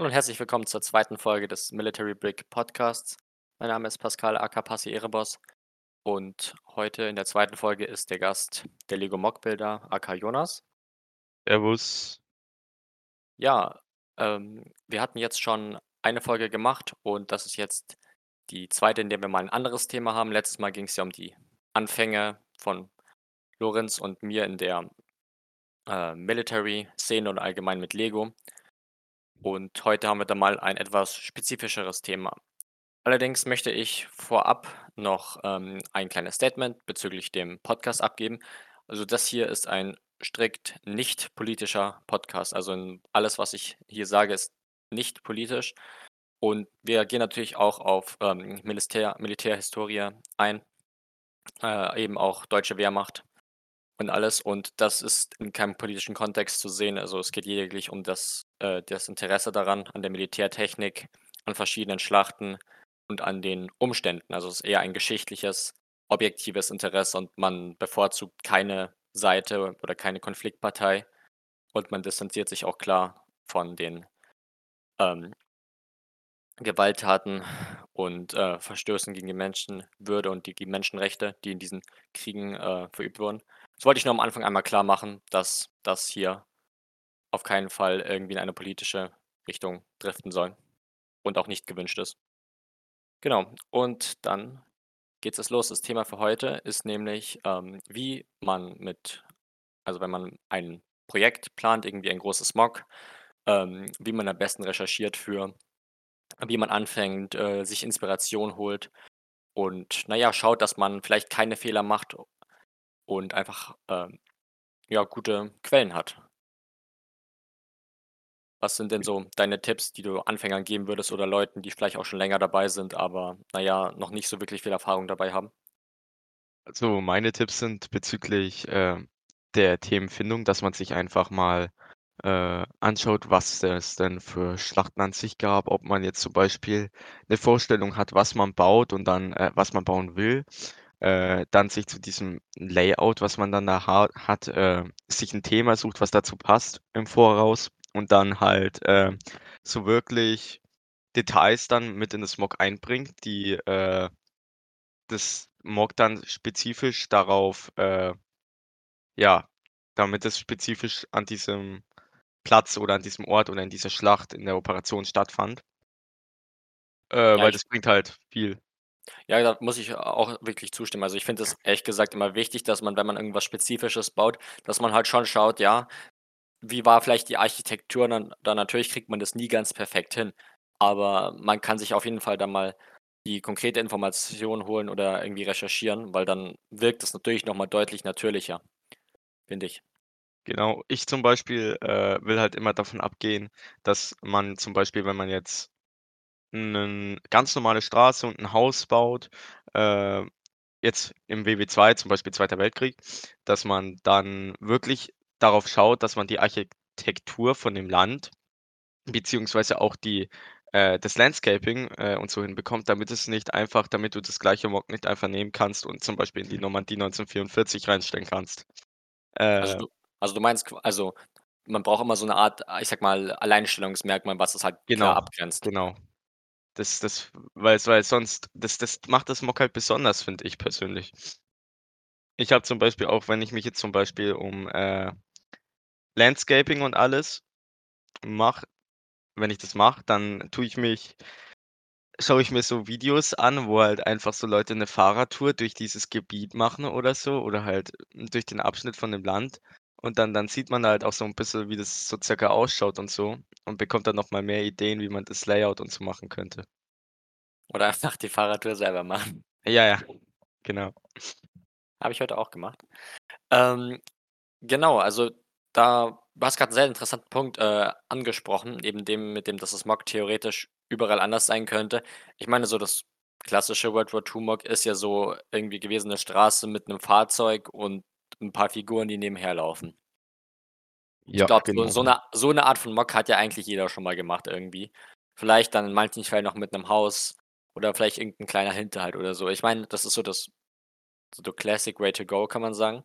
Hallo und herzlich willkommen zur zweiten Folge des Military Brick Podcasts. Mein Name ist Pascal aka Passi Erebos und heute in der zweiten Folge ist der Gast der Lego Mock Builder aka Jonas. Servus. Ja, ähm, wir hatten jetzt schon eine Folge gemacht und das ist jetzt die zweite, in der wir mal ein anderes Thema haben. Letztes Mal ging es ja um die Anfänge von Lorenz und mir in der äh, Military-Szene und allgemein mit Lego. Und heute haben wir dann mal ein etwas spezifischeres Thema. Allerdings möchte ich vorab noch ähm, ein kleines Statement bezüglich dem Podcast abgeben. Also das hier ist ein strikt nicht politischer Podcast. Also alles, was ich hier sage, ist nicht politisch. Und wir gehen natürlich auch auf ähm, Militär, Militärhistorie ein, äh, eben auch deutsche Wehrmacht und alles. Und das ist in keinem politischen Kontext zu sehen. Also es geht lediglich um das, äh, das Interesse daran, an der Militärtechnik, an verschiedenen Schlachten und an den Umständen. Also es ist eher ein geschichtliches, objektives Interesse und man bevorzugt keine Seite oder keine Konfliktpartei und man distanziert sich auch klar von den ähm, Gewalttaten und äh, Verstößen gegen die Menschenwürde und die, die Menschenrechte, die in diesen Kriegen äh, verübt wurden. Das wollte ich nur am Anfang einmal klar machen, dass das hier auf keinen Fall irgendwie in eine politische Richtung driften soll und auch nicht gewünscht ist. Genau, und dann geht es los. Das Thema für heute ist nämlich, ähm, wie man mit, also wenn man ein Projekt plant, irgendwie ein großes Mock, ähm, wie man am besten recherchiert für, wie man anfängt, äh, sich Inspiration holt und naja, schaut, dass man vielleicht keine Fehler macht und einfach ähm, ja, gute Quellen hat. Was sind denn so deine Tipps, die du Anfängern geben würdest oder Leuten, die vielleicht auch schon länger dabei sind, aber naja, noch nicht so wirklich viel Erfahrung dabei haben? Also, meine Tipps sind bezüglich, ähm, der Themenfindung, dass man sich einfach mal, äh, anschaut, was es denn für Schlachten an sich gab, ob man jetzt zum Beispiel eine Vorstellung hat, was man baut und dann äh, was man bauen will, äh, dann sich zu diesem Layout, was man dann da ha hat, äh, sich ein Thema sucht, was dazu passt im Voraus und dann halt, äh, so wirklich Details dann mit in das Mock einbringt, die, äh das Mock dann spezifisch darauf, äh ja, damit es spezifisch an diesem Platz oder an diesem Ort oder in dieser Schlacht in der Operation stattfand. Äh, Ja, weil das bringt halt viel. Ja, da muss ich auch wirklich zustimmen. Also, ich finde es ehrlich gesagt immer wichtig, dass man, wenn man irgendwas Spezifisches baut, dass man halt schon schaut, ja, wie war vielleicht die Architektur? Dann dann natürlich kriegt man das nie ganz perfekt hin, aber man kann sich auf jeden Fall da mal die konkrete Information holen oder irgendwie recherchieren, weil dann wirkt es natürlich noch mal deutlich natürlicher, finde ich. Genau. Ich zum Beispiel, äh, will halt immer davon abgehen, dass man zum Beispiel, wenn man jetzt 'nen ganz normale Straße und 'n Haus baut, äh, jetzt im WW2, zum Beispiel Zweiter Weltkrieg, dass man dann wirklich darauf schaut, dass man die Architektur von dem Land Beziehungsweise auch die äh, das Landscaping, äh, und so hinbekommt, damit es nicht einfach damit du das gleiche Mock nicht einfach nehmen kannst und zum Beispiel in die Normandie 1944 reinstellen kannst. Also, Äh, du also, du meinst also, man braucht immer so 'ne Art, ich sage mal, Alleinstellungsmerkmal, was es halt klar genau, abgrenzt. genau. Das das weil's weil sonst das das macht das Mock halt besonders, finde ich persönlich. Ich habe zum Beispiel auch, wenn ich mich jetzt zum Beispiel um, äh, Landscaping und alles mache wenn ich das mache, dann tue ich mich Schaue ich mir so Videos an, wo halt einfach so Leute 'ne Fahrradtour durch dieses Gebiet machen oder so oder halt durch den Abschnitt von dem Land. Und dann dann sieht man halt auch so 'n bisschen, wie das so circa ausschaut und so und bekommt dann noch mal mehr Ideen, wie man das Layout und so machen könnte. Oder einfach die Fahrradtour selber machen. Ja, ja, genau. Habe ich heute auch gemacht. Ähm, genau, also da du hast grad 'n sehr interessanten Punkt, äh, angesprochen, eben dem mit dem, dass das Mock theoretisch überall anders sein könnte. Ich meine, so das klassische World War II Mock ist ja so irgendwie gewesen 'ne Straße mit 'nem Fahrzeug und 'n paar Figuren, die nebenher laufen. Ich Ja, glaube, so genau. so 'ne so 'ne Art von Mock hat ja eigentlich jeder schon mal gemacht irgendwie. Vielleicht dann in manchen Fällen noch mit 'nem Haus oder vielleicht irgend 'n kleiner Hinterhalt oder so. Ich meine, das ist so das so the classic way to go, kann man sagen.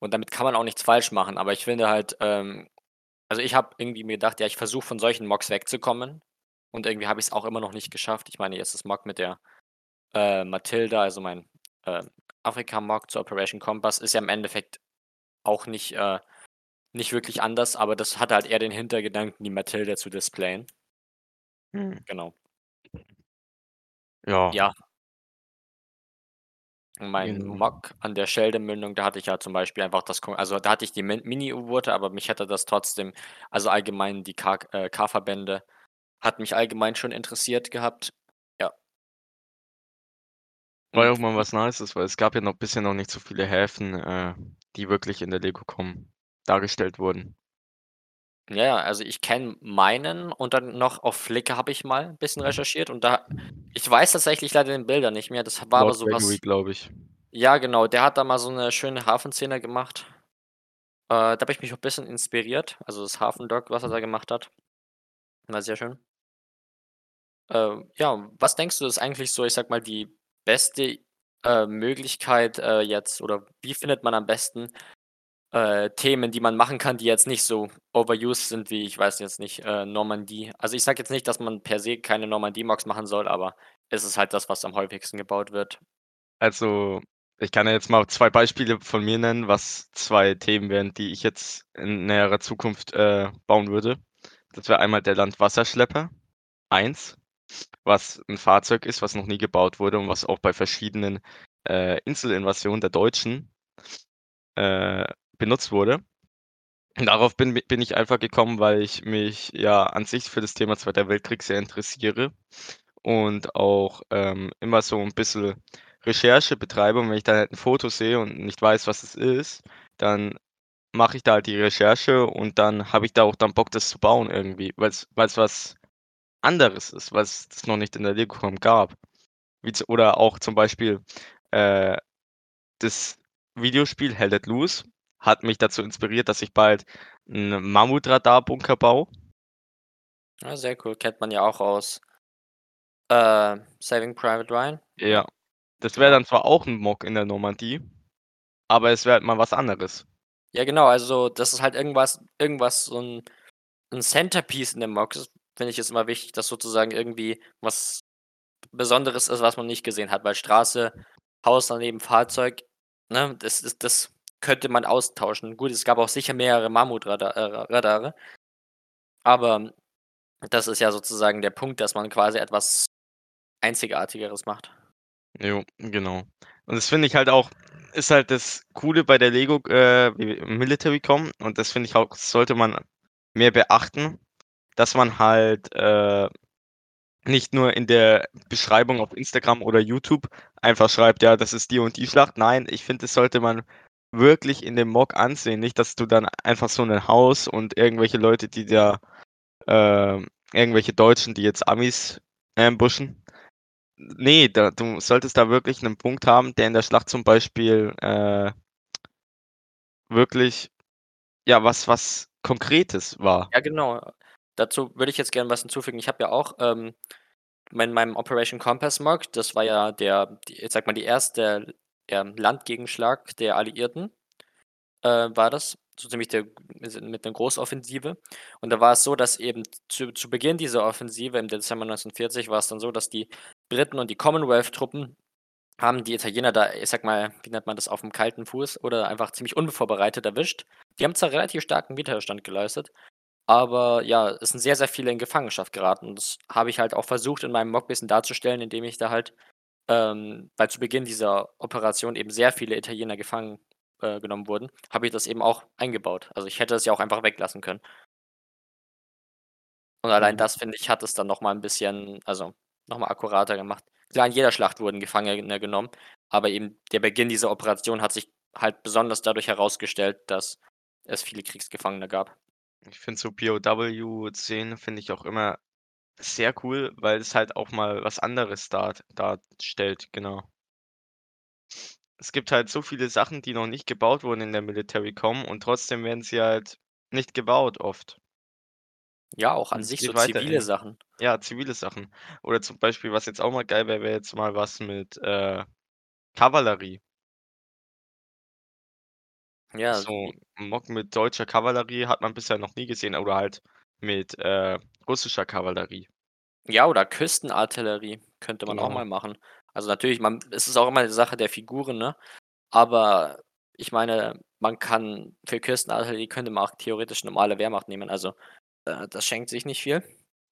Und damit kann man auch nichts falsch machen, aber ich finde halt, ähm, Also, ich habe irgendwie mir gedacht: „Ja, ich versuche von solchen Mocks wegzukommen“ und irgendwie habe ich's auch immer noch nicht geschafft. Ich meine, jetzt das Mock mit der, äh, Matilda, also mein, äh, Afrika-Mock zu Operation Compass ist ja im Endeffekt auch nicht, äh nicht wirklich anders, aber das hatte halt eher den Hintergedanken, die Matilda zu displayen. Mhm. Genau. Ja. Ja. Mein Genau. Mock an der Scheldemündung, da hatte ich ja zum Beispiel einfach das also, da hatte ich die Min Mini-U-Boote, aber mich hätte das trotzdem also, allgemein die äh, K-Verbände hat mich allgemein schon interessiert gehabt. War ja auch mal was Nices, weil es gab ja noch bisher noch nicht so viele Häfen, äh, die wirklich in der Lego-Com dargestellt wurden. Ja, ja, also, ich kenne meinen und dann noch auf Flickr habe ich mal 'n bisschen recherchiert und da ich weiß tatsächlich leider den Bilder nicht mehr. Das war aber Lord so Gregory, was glaube ich. ja, genau, der hat da mal so 'ne schöne Hafenszene gemacht. Äh, da habe ich mich auch bisschen inspiriert, also, das Hafendock, was er da gemacht hat. War sehr schön. Ähm, ja, was denkst du, ist eigentlich so, ich sage mal, die beste, äh, Möglichkeit, äh, jetzt oder wie findet man am besten, äh, Themen, die man machen kann, die jetzt nicht so overused sind wie, ich weiß jetzt nicht, äh, Normandie. Also, ich sage jetzt nicht, dass man per se keine Normandie-Mocks machen soll, aber es ist halt das, was am häufigsten gebaut wird. Also, ich kann ja jetzt mal 2 Beispiele von mir nennen, was 2 Themen wären, die ich jetzt in näherer Zukunft, äh, bauen würde. Das wäre einmal der Landwasserschlepper 1, was 'n Fahrzeug ist, was noch nie gebaut wurde und was auch bei verschiedenen, äh, Inselinvasionen der Deutschen äh, benutzt wurde. Und darauf bin bin ich einfach gekommen, weil ich mich ja an sich für das Thema Zweiter Weltkrieg sehr interessiere und auch, ähm, immer so 'n bisschen Recherche betreibe. Und wenn ich da halt 'n Foto sehe und nicht weiß, was es ist, dann mache ich da halt die Recherche und dann habe ich da auch dann Bock, das zu bauen irgendwie, weil's weil's was anderes ist, was es noch nicht in der Lego-Com gab. Wie oder auch zum Beispiel, äh, das Videospiel Hell Let Loose hat mich dazu inspiriert, dass ich bald 'n Mammutradar-Bunker baue. Ah, sehr cool. Kennt man ja auch aus äh, Saving Private Ryan, Ja, das wäre Ja. dann zwar auch 'n Mock in der Normandie, aber es wäre halt mal was anderes. Ja, genau, also, das ist halt irgendwas irgendwas so 'n 'n Centerpiece in dem Mock ist, finde ich, ist immer wichtig, dass sozusagen irgendwie was Besonderes ist, was man nicht gesehen hat, weil Straße, Haus daneben, Fahrzeug, ne, das ist das könnte man austauschen. Gut, es gab auch sicher mehrere Mammutrada äh. Aber das ist ja sozusagen der Punkt, dass man quasi etwas Einzigartigeres macht. Jo, genau. Und das finde ich halt auch ist halt das Coole bei der Lego äh, Military-Com und das finde ich auch, sollte man mehr beachten, dass man halt, äh, nicht nur in der Beschreibung auf Instagram oder YouTube einfach schreibt: „Ja, das ist die und die Schlacht.“ Nein, ich finde, das sollte man wirklich in dem Mock ansehen. Nicht, dass du dann einfach so 'nen Haus und irgendwelche Leute, die da ähm, irgendwelche Deutschen, die jetzt Amis ambushen. Ne, da du solltest da wirklich 'nen Punkt haben, der in der Schlacht zum Beispiel, äh wirklich, ja, was was Konkretes war. Ja, genau. Dazu würde ich jetzt gern was hinzufügen. Ich habe ja auch, ähm, in meinem Operation Compass Mock, das war ja der die ich sage mal, die erste, ähm, Landgegenschlag der Alliierten, äh, war das, so ziemlich der mit mit 'ner Großoffensive. Und da war es so, dass eben zu zu Beginn dieser Offensive im Dezember 1940 war es dann so, dass die Briten und die Commonwealth-Truppen haben die Italiener da, ich sage mal, wie nennt man das, aufm kalten Fuß oder einfach ziemlich unvorbereitet erwischt. Die haben zwar relativ starken Widerstand geleistet, aber ja, es sind sehr, sehr viele in Gefangenschaft geraten. Und das habe ich halt auch versucht, in meinem Mock bisschen darzustellen, indem ich da halt ähm, weil zu Beginn dieser Operation eben sehr viele Italiener gefangen, äh, genommen wurden, habe ich das eben auch eingebaut. Also, ich hätte es ja auch einfach weglassen können. Und allein Mhm. das, finde ich, hat es dann noch mal 'n bisschen also, noch mal akkurater gemacht. Klar, in jeder Schlacht wurden Gefangene genommen, aber eben der Beginn dieser Operation hat sich halt besonders dadurch herausgestellt, dass es viele Kriegsgefangene gab. Ich finde so POW-Szenen finde ich auch immer sehr cool, weil es halt auch mal was anderes dart darstellt, genau. Es gibt halt so viele Sachen, die noch nicht gebaut wurden in der Military-Com und trotzdem werden sie halt nicht gebaut oft. Ja, auch an sich so geht zivile weiterhin. Sachen. Ja, zivile Sachen. Oder zum Beispiel, was jetzt auch mal geil wäre, wäre jetzt mal was mit, äh, Kavallerie. Ja, So Mock mit deutscher Kavallerie hat man bisher noch nie gesehen oder halt mit, äh, russischer Kavallerie. Ja, oder Küstenartillerie könnte man auch Genau. mal machen. Also, natürlich, man es ist auch immer 'ne Sache der Figuren, ne? Aber ich meine, man kann für Küstenartillerie könnte man auch theoretisch normale Wehrmacht nehmen. Also, äh, das schenkt sich nicht viel.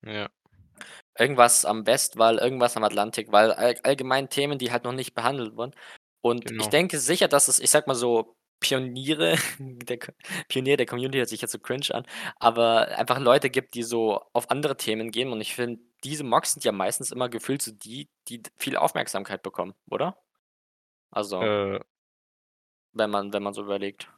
Ja. Irgendwas am Westwall, irgendwas am Atlantik, weil all allgemein Themen, die halt noch nicht behandelt wurden. Und ich Genau. denke sicher, dass es, ich sage mal so, Pioniere der Pionier der Community hört sich jetzt so cringe an, aber einfach Leute gibt, die so auf andere Themen gehen und ich finde, diese Mocks sind ja meistens immer gefühlt so die, die viel Aufmerksamkeit bekommen, oder? Also Äh wenn man wenn man so überlegt.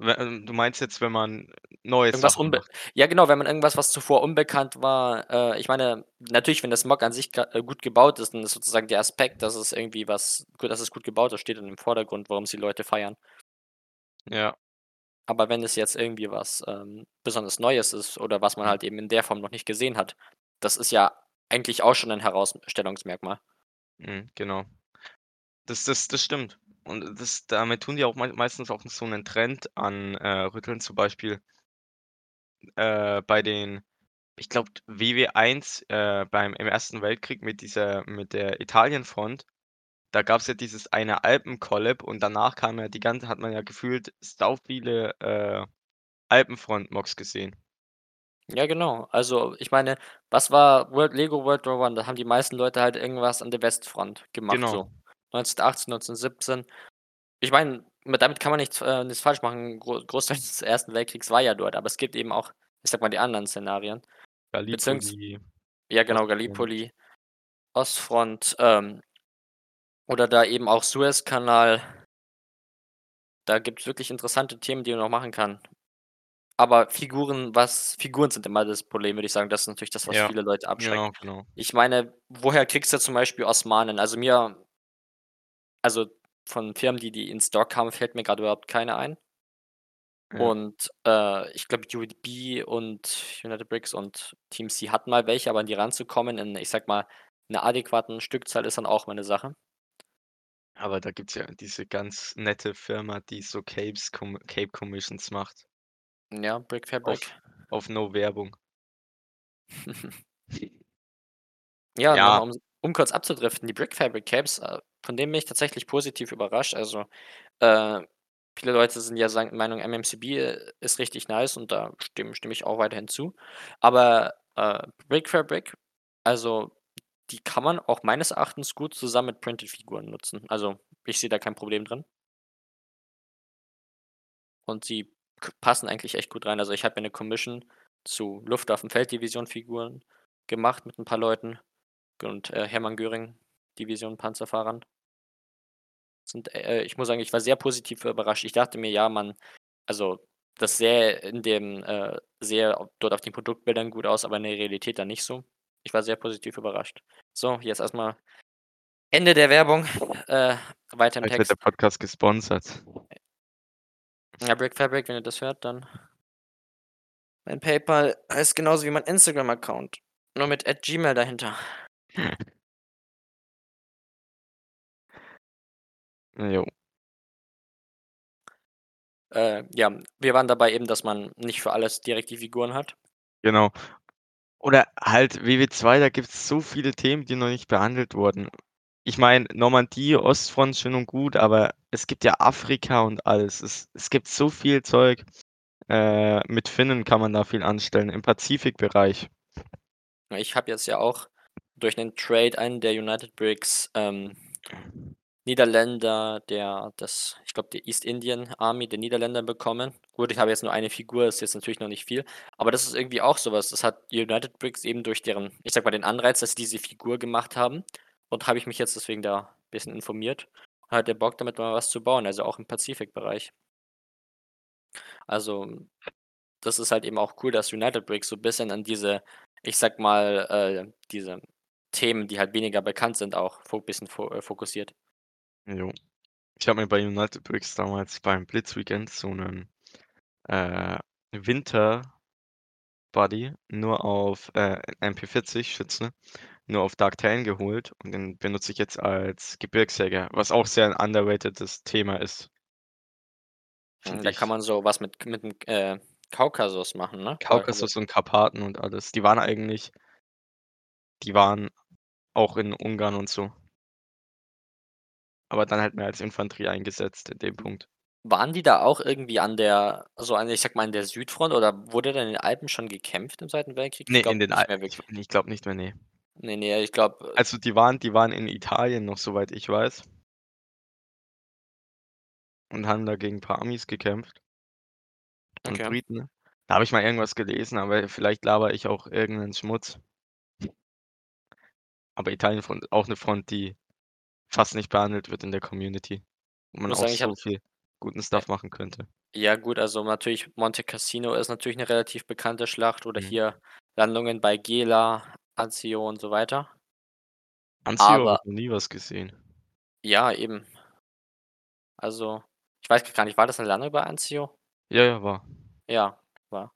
Ähm, du meinst jetzt, wenn man neue Irgendwas Sachen macht? ja genau, wenn man irgendwas, was zuvor unbekannt war äh, ich meine, natürlich, wenn das Mock an sich äh, gut gebaut ist, dann ist sozusagen der Aspekt, dass es irgendwie was gut dass es gut gebaut ist, steht dann im Vordergrund, warum's die Leute feiern. Ja. Aber wenn es jetzt irgendwie was, ähm, besonders Neues ist oder was man Mhm. halt eben in der Form noch nicht gesehen hat, das ist ja eigentlich auch schon 'nen Herausstellungsmerkmal. Mhm, genau. Das das das stimmt. Und das damit tun die auch mei meistens auch so 'nen Trend an äh, rütteln, zum Beispiel äh, bei den ich glaube, WW 1, äh, beim im Ersten Weltkrieg mit dieser mit der Italienfront, da gab's ja dieses eine Alpen-Collab und danach kam ja die ganze hat man ja gefühlt sau viele, äh, Alpenfront-Mocks gesehen. Ja, genau. Also, ich meine, was war World Lego World War One? Da haben die meisten Leute halt irgendwas an der Westfront gemacht Genau. so. 1918, 1917. Ich meine, damit kann man nichts äh, nichts falsch machen. Gro Großteil des Ersten Weltkriegs war ja dort, aber es gibt eben auch, ich sage mal, die anderen Szenarien. Beziehungs Gallipoli, ja genau. Gallipoli, Ostfront, ähm oder da eben auch Suezkanal. Da gibt's wirklich interessante Themen, die man noch machen kann. Aber Figuren was Figuren sind immer das Problem, würde ich sagen. Das ist natürlich das, was Ja, viele Leute abschreckt. genau, genau. Ich meine, woher kriegst du zum Beispiel Osmanen? Also, mir also, von Firmen, die die in Stock haben, fällt mir grad überhaupt keine ein. Ja. Und, äh, ich glaube, UDB und United Bricks und Team C hatten mal welche, aber an die ranzukommen in, ich sage mal, 'ner adäquaten Stückzahl ist dann auch mal 'ne Sache. Aber da gibt's ja diese ganz nette Firma, die so Capes Com Cape Commissions macht. Ja, Brick Fabric. Auf auf No Werbung. Ja, Ja. um um kurz abzudriften, die Brick Fabric Capes, äh, von denen bin ich tatsächlich positiv überrascht. Also, äh, viele Leute sind ja sagen Meinung, MMCB, äh, ist richtig nice und da stimm stimme ich auch weiterhin zu. Aber, äh, Brick Fabric, also, die kann man auch meines Erachtens gut zusammen mit Printed-Figuren nutzen. Also, ich sehe da kein Problem drin. Und sie passen eigentlich echt gut rein. Also, ich habe mir 'ne Commission zu Luftwaffen-Felddivision-Figuren gemacht mit 'n paar Leuten und, äh, Hermann-Göring-Division-Panzerfahrern. Sind äh, ich muss sagen, ich war sehr positiv überrascht. Ich dachte mir, ja, man also, das sähe in dem äh, sähe dort auf den Produktbildern gut aus, aber in der Realität dann nicht so. Ich war sehr positiv überrascht. So, jetzt erst mal Ende der Werbung, äh, weiter im Bald wird der Text. Podcast gesponsert. Ja, Brick Fabric, wenn ihr das hört, dann mein PayPal heißt genauso wie mein Instagram-Account, nur mit @gmail dahinter. Jo. Äh, ja, wir waren dabei eben, dass man nicht für alles direkt die Figuren hat. Genau. Oder halt WW 2, da gibt's so viele Themen, die noch nicht behandelt wurden. Ich meine, Normandie, Ostfront, schön und gut, aber es gibt ja Afrika und alles. Es es gibt so viel Zeug. Äh, mit Finnen kann man da viel anstellen im Pazifikbereich. Ich habe jetzt ja auch durch 'nen Trade einen der United Bricks, ähm, Niederländer, der das ich glaube, die East Indian Army der Niederländer bekommen. Gut, ich habe jetzt nur eine Figur, ist jetzt natürlich noch nicht viel, aber das ist irgendwie auch so was. Das hat United Bricks eben durch deren ich sage mal, den Anreiz, dass sie diese Figur gemacht haben und habe ich mich jetzt deswegen da bisschen informiert. Hatte Bock, damit mal was zu bauen, also auch im Pazifikbereich. Also, das ist halt eben auch cool, dass United Bricks so bisschen an diese, ich sage mal, äh, diese Themen, die halt weniger bekannt sind, auch fo bisschen äh, fokussiert. Jo. Ich habe mir bei United Bricks damals beim Blitzweekend so 'nen, äh, Winter Buddy nur auf, äh, MP40-Schütze, nur auf Dark Terrain geholt und den benutze ich jetzt als Gebirgsjäger, was auch sehr 'n underratedes Thema ist. Finde da kann ich. man so was mit mit'm, äh, Kaukasus machen, ne? Kaukasus und Karpaten und alles. Die waren eigentlich die waren auch in Ungarn und so. Aber dann halt mehr als Infanterie eingesetzt in dem Punkt. Waren die da auch irgendwie an der so an ich sage mal, an der Südfront oder wurde da in den Alpen schon gekämpft im Zweiten Weltkrieg? Ne, Ich in den nicht Al mehr ich ich glaube nicht mehr, ne. Ne, ne, ich glaube, äh Also, die waren die waren in Italien noch, soweit ich weiß. Und haben da gegen 'n paar Amis gekämpft und Okay. Briten. Da habe ich mal irgendwas gelesen, aber vielleicht labere ich auch irgend 'nen Schmutz. Aber Italienfront auch 'ne Front, die fast nicht behandelt wird in der Community, wo man auch sagen, so viel guten. Stuff machen könnte. Ja gut, also natürlich Monte Cassino ist natürlich 'ne relativ bekannte Schlacht oder Mhm. hier Landungen bei Gela, Anzio und so weiter. Anzio habe ich noch nie was gesehen. Ja, eben. Also, ich weiß gar nicht, war das 'ne Landung bei Anzio? Ja, ja, war. Ja, war.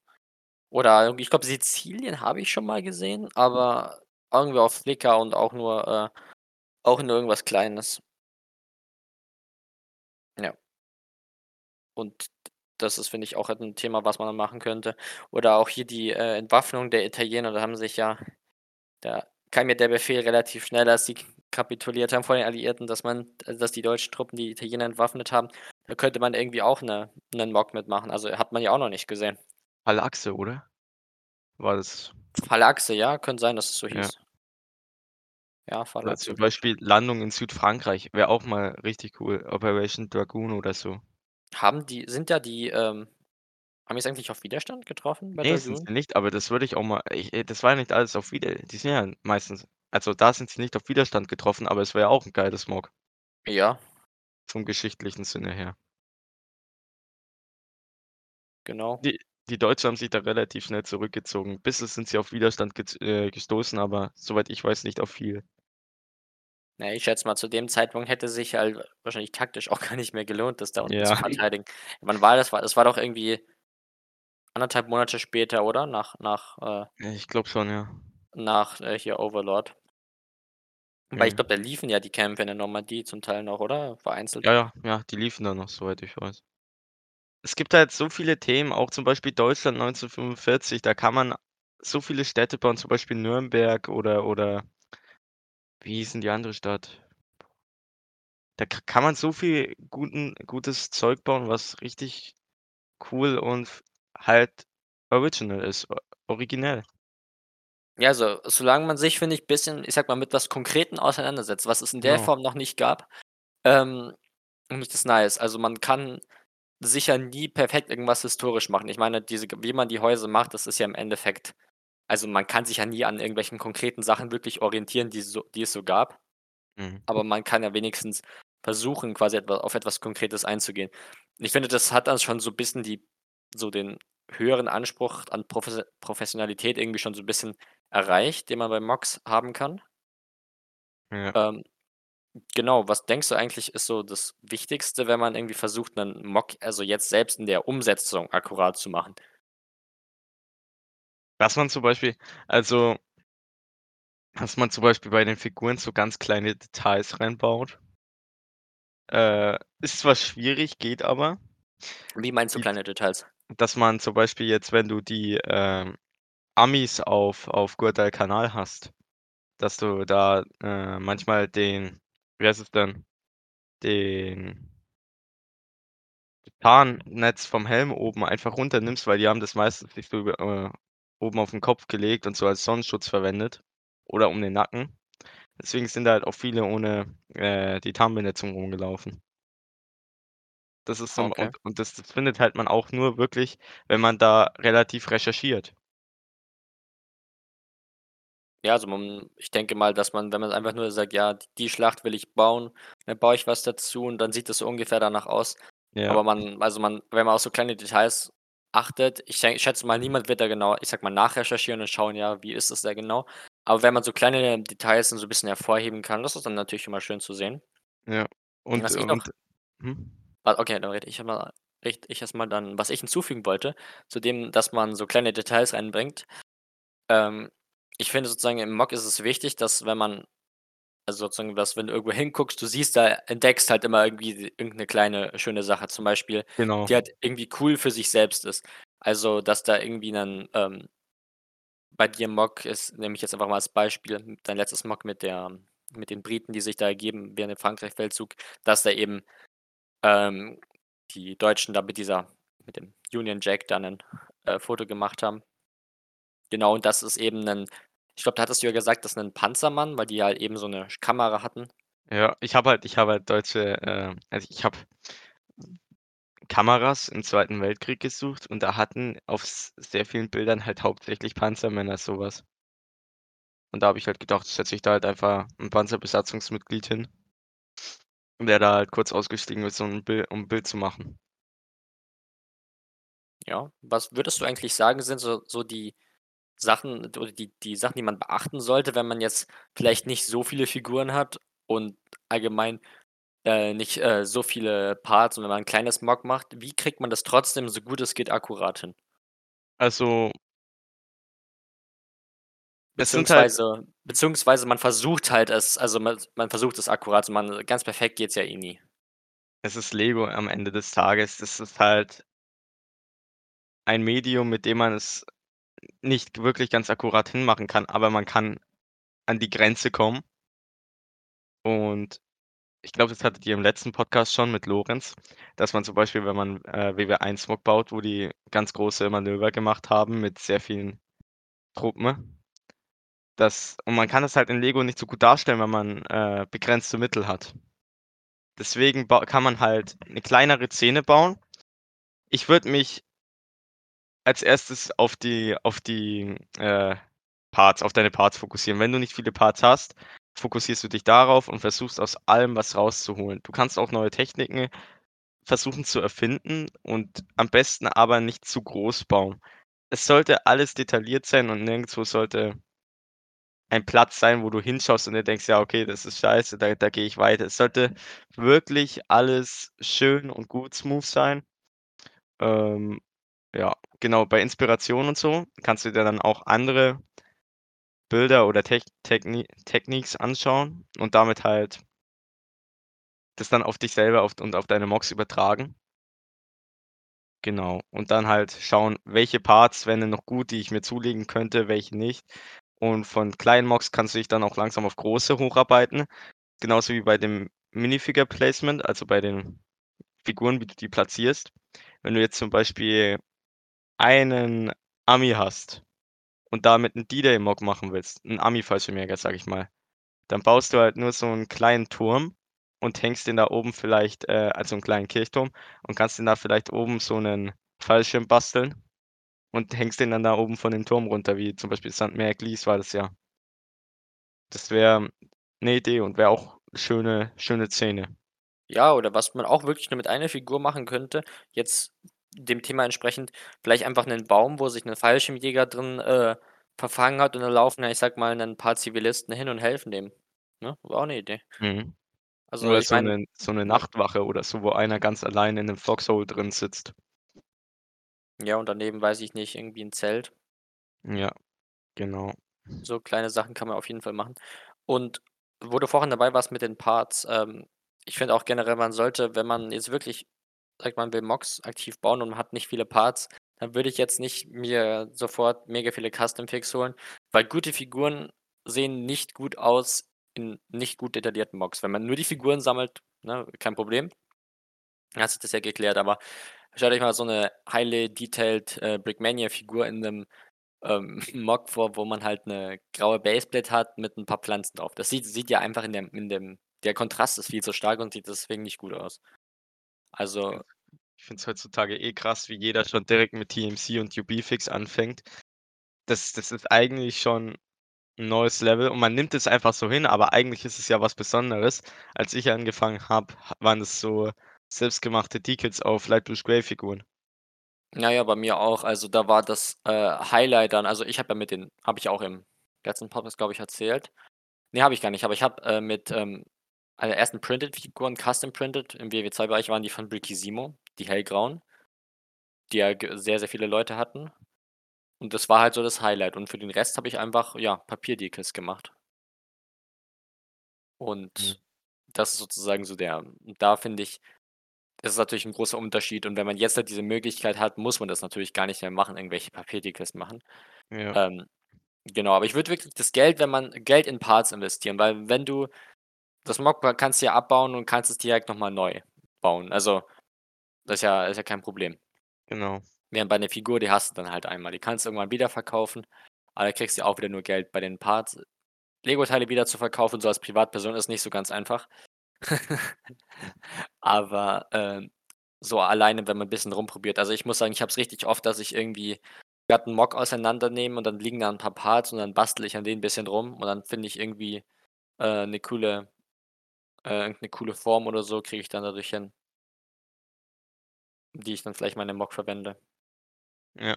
Oder ich glaube, Sizilien habe ich schon mal gesehen, aber irgendwie auf Flickr und auch nur, äh auch nur irgendwas Kleines. Ja. Und das ist, finde ich, auch halt 'n Thema, was man dann machen könnte. Oder auch hier die, äh, Entwaffnung der Italiener, da haben sich ja da kam ja der Befehl relativ schnell, als sie kapituliert haben vor den Alliierten, dass man äh, dass die deutschen Truppen die Italiener entwaffnet haben. Da könnte man irgendwie auch 'ne 'nen Mock mitmachen. Also, hat man ja auch noch nicht gesehen. Phalanxe, oder? War das Phalanxe, ja, könnte sein, dass es so hieß. Ja, Oder Phalanxe zum Beispiel Landung in Südfrankreich wäre auch mal richtig cool, Operation Dragoon oder so. Haben die sind da die, ähm haben die's eigentlich auf Widerstand getroffen bei Ne, sind Dragoon? sie nicht, aber das würde ich auch mal ich äh, das war ja nicht alles auf Wider die sind ja meistens also, da sind sie nicht auf Widerstand getroffen, aber es wäre auch 'n geiles Mock. Ja. Vom geschichtlichen Sinne her. Genau. Die die Deutschen haben sich da relativ schnell zurückgezogen. Bisschen sind sie auf Widerstand gez äh, gestoßen, aber soweit ich weiß, nicht auf viel. Na, ich schätze mal, zu dem Zeitpunkt hätte sich halt wahrscheinlich taktisch auch gar nicht mehr gelohnt, das da unten zu Ja. verteidigen. Wann war das? War das war doch irgendwie 1 1/2 Monate später, oder? Nach nach, äh Ja, ich glaube schon, ja. nach, äh, hier Overlord. Weil ich Mhm. glaube, da liefen ja die Kämpfe in der Normandie zum Teil noch, oder? Vereinzelt. Ja, ja, ja, die liefen da noch, soweit ich weiß. Es gibt halt so viele Themen, auch zum Beispiel Deutschland 1945, da kann man so viele Städte bauen, zum Beispiel Nürnberg oder oder wie hieß 'n die andere Stadt? Da kann man so viel guten gutes Zeug bauen, was richtig cool und halt original ist, originell. Ja, also, solange man sich, finde ich, bisschen, ich sage mal, mit was Konkreten auseinandersetzt, was es in der Genau. Form noch nicht gab, ähm, finde ich das nice. Also, man kann sicher nie perfekt irgendwas historisch machen. Ich meine, diese wie man die Häuser macht, das ist ja im Endeffekt also, man kann sich ja nie an irgendwelchen konkreten Sachen wirklich orientieren, die so die es so gab. Mhm. Aber man kann ja wenigstens versuchen, quasi etwa auf etwas Konkretes einzugehen. Und ich finde, das hat dann schon so bisschen die so den höheren Anspruch an Profes Professionalität irgendwie schon so 'n bisschen erreicht, den man bei Mocks haben kann. Ja. Ähm, genau, was denkst du eigentlich, ist so das Wichtigste, wenn man irgendwie versucht, 'nen Mock, also, jetzt selbst in der Umsetzung akkurat zu machen? Was man zum Beispiel also dass man zum Beispiel bei den Figuren so ganz kleine Details reinbaut. Äh, ist zwar schwierig, geht aber. Wie meinst du kleine Details? dass man zum Beispiel jetzt, wenn du die, ähm, Amis auf auf Guadalcanal hast, dass du da, äh, manchmal den wie heißt es denn, den Tarnnetz vom Helm oben einfach runternimmst, weil die haben das meistens nicht so äh, oben auf 'n Kopf gelegt und so als Sonnenschutz verwendet oder um den Nacken. Deswegen sind da halt auch viele ohne, äh, die Tarnbenetzung rumgelaufen. Das ist Ah, zum okay. und und das das findet halt man auch nur wirklich, wenn man da relativ recherchiert. Ja, also, man ich denke mal, dass man, wenn man einfach nur sagt: „Ja, die Schlacht will ich bauen“, dann baue ich was dazu und dann sieht das so ungefähr danach aus. Ja. Aber man also, man wenn man auf so kleine Details achtet ich ich schätze mal, niemand wird da genau, ich sage mal, nachrecherchieren und schauen, ja, wie ist es da genau? Aber wenn man so kleine Details dann so 'n bisschen hervorheben kann, das ist dann natürlich immer schön zu sehen. Ja, und Was ich noch mhm. Ah, okay, dann rede ich immer rede ich erst mal dann was ich hinzufügen wollte, zu dem, dass man so kleine Details reinbringt. Ähm, ich finde sozusagen im Mock ist es wichtig, dass wenn man Also, sozusagen, dass wenn du irgendwo hinguckst, du siehst da entdeckst halt immer irgendwie irgend 'ne kleine schöne Sache, zum Beispiel, Genau. die halt irgendwie cool für sich selbst ist. Also, dass da irgendwie 'nen, ähm bei dir Mock ist nehme ich jetzt einfach mal als Beispiel, dein letztes Mock mit der mit den Briten, die sich da ergeben während dem Frankreich-Feldzug, dass da eben, ähm, die Deutschen da mit dieser mit dem Union Jack da 'nen, äh, Foto gemacht haben. Genau, und das ist eben 'nen ich glaube, da hattest du ja gesagt, das ist 'nen Panzermann, weil die halt eben so 'ne Sch Kamera hatten. Ja, ich habe halt ich habe halt deutsche, äh also, ich habe Kameras im Zweiten Weltkrieg gesucht und da hatten auf sehr vielen Bildern halt hauptsächlich Panzermänner so was. Und da habe ich halt gedacht, setze ich da halt einfach 'n Panzerbesatzungsmitglied hin der da halt kurz ausgestiegen ist, so 'n Bild um 'n Bild zu machen. Ja, was würdest du eigentlich sagen, sind so so die Sachen oder die die Sachen, die man beachten sollte, wenn man jetzt vielleicht nicht so viele Figuren hat und allgemein, äh, nicht, äh, so viele Parts und wenn man 'n kleines Mock macht, wie kriegt man das trotzdem so gut es geht akkurat hin? Also es sind halt Beziehungsweise beziehungsweise man versucht halt es also, man man versucht es akkurat zu machen. Ganz perfekt geht's ja eh nie. Es ist Lego am Ende des Tages. Das ist halt ein Medium, mit dem man es nicht wirklich ganz akkurat hinmachen kann, aber man kann an die Grenze kommen. Und ich glaube, das hattet ihr im letzten Podcast schon mit Lorenz, dass man zum Beispiel, wenn man, äh, WW1-Mock baut, wo die ganz große Manöver gemacht haben mit sehr vielen Truppen das und man kann das halt in Lego nicht so gut darstellen, wenn man, äh, begrenzte Mittel hat. Deswegen kann man halt 'ne kleinere Szene bauen. Ich würde mich als 1. auf die auf die, äh, Parts auf deine Parts fokussieren. Wenn du nicht viele Parts hast, fokussierst du dich darauf und versuchst aus allem was rauszuholen. Du kannst auch neue Techniken versuchen zu erfinden und am besten aber nicht zu groß bauen. Es sollte alles detailliert sein und nirgendwo sollte ein Platz sein, wo du hinschaust und dir denkst: „Ja, okay, das ist scheiße, da da gehe ich weiter.“ Es sollte wirklich alles schön und gut smooth sein. Ähm, ja, genau, bei Inspiration und so kannst du dir dann auch andere Bilder oder Tech Techni Techniques anschauen und damit halt das dann auf dich selber auf und auf deine Mocks übertragen. Genau. Und dann halt schauen, welche Parts wären denn noch gut, die ich mir zulegen könnte, welche nicht. Und von kleinen Mocks kannst du dich dann auch langsam auf große hocharbeiten, genauso wie bei dem Minifigure Placement, also bei den Figuren, wie du die platzierst. Wenn du jetzt zum Beispiel einen Ami hast und damit 'n D-Day Mock machen willst, 'n Ami-Fallschirmjäger, sage ich mal, dann baust du halt nur so 'n kleinen Turm und hängst den da oben vielleicht, äh also 'n kleinen Kirchturm und kannst den da vielleicht oben so 'nen Fallschirm basteln und hängst den dann da oben von dem Turm runter, wie zum Beispiel St. Mary-Eglise war das ja. Das wäre 'ne Idee und wäre auch schöne schöne Szene. Ja, oder was man auch wirklich nur mit einer Figur machen könnte, jetzt dem Thema entsprechend, vielleicht einfach 'nen Baum, wo sich 'n Fallschirmjäger drin, äh, verfangen hat und da laufen ja, ich sage mal, 'nen paar Zivilisten hin und helfen dem, ne? Wäre auch 'ne Idee. Mhm. Also, Oder so meine 'nen so 'ne ja. Nachtwache oder so, wo einer ganz allein in 'nem Foxhole drin sitzt. Ja, und daneben, weiß ich nicht, irgendwie 'n Zelt. Ja, genau. So kleine Sachen kann man auf jeden Fall machen. Und wo du vorhin dabei warst mit den Parts, ähm, ich finde auch generell, man sollte, wenn man jetzt wirklich sagt, man will Mocks aktiv bauen und man hat nicht viele Parts, dann würde ich jetzt nicht mir sofort mega viele Custom Fix holen, weil gute Figuren sehen nicht gut aus in nicht gut detaillierten Mocks. Wenn man nur die Figuren sammelt, ne, kein Problem. Dann hat sich das ja geklärt, aber stellt euch mal so 'ne highly detailed, äh, Brickmania-Figur in 'nem, ähm, Mock vor, wo man halt 'ne graue Baseplate hat mit 'n paar Pflanzen drauf. Das sieht sieht ja einfach in dem in dem der Kontrast ist viel zu stark und sieht deswegen nicht gut aus. Also Ich finde es heutzutage eh krass, wie jeder schon direkt mit TMC und UB-Fix anfängt. Das das ist eigentlich schon 'n neues Level und man nimmt es einfach so hin, aber eigentlich ist es ja was Besonderes. Als ich angefangen habe, ha waren das so selbstgemachte Decals auf Light Blue Square Figuren. Ja, ja, bei mir auch. Also, da war das, äh, Highlight dann also, ich habe ja mit den habe ich auch im letzten Podcast, glaube ich, erzählt. Ne, habe ich gar nicht, aber ich habe, äh, mit, ähm, einer ersten Printed-Figuren Custom Printed im WW 2 Bereich waren die von Brickissimo, die hellgrauen die ja sehr, sehr viele Leute hatten. Und das war halt so das Highlight und für den Rest habe ich einfach, ja, Papier-Decals gemacht. Mhm. Und das ist sozusagen so der da finde ich, ist es natürlich 'n großer Unterschied. Und wenn man jetzt halt diese Möglichkeit hat, muss man das natürlich gar nicht mehr machen, irgendwelche Papiertickets machen. Ja. Ähm, genau, aber ich würde wirklich das Geld wenn man Geld in Parts investieren, weil wenn du das Mockpa kannst du ja abbauen und kannst es direkt noch mal neu bauen. Also, das ist ja ist ja kein Problem. Genau. Während bei 'ner Figur, die hast du dann halt einmal. Die kannst du irgendwann wieder verkaufen, aber da kriegst du auch wieder nur Geld. Bei den Parts Legoteile wieder zu verkaufen, so als Privatperson ist nicht so ganz einfach. Aber, ähm, so alleine, wenn man 'n bisschen rumprobiert also, ich muss sagen, ich habe es richtig oft, dass ich irgendwie grad 'n Mock auseinandernehme und dann liegen da 'n paar Parts und dann bastle ich an denen 'n bisschen rum und dann finde ich irgendwie, äh, 'ne coole äh, irgend 'ne coole Form oder so kriege ich dann dadurch hin. Die ich dann vielleicht mal in 'nem Mock verwende. Ja,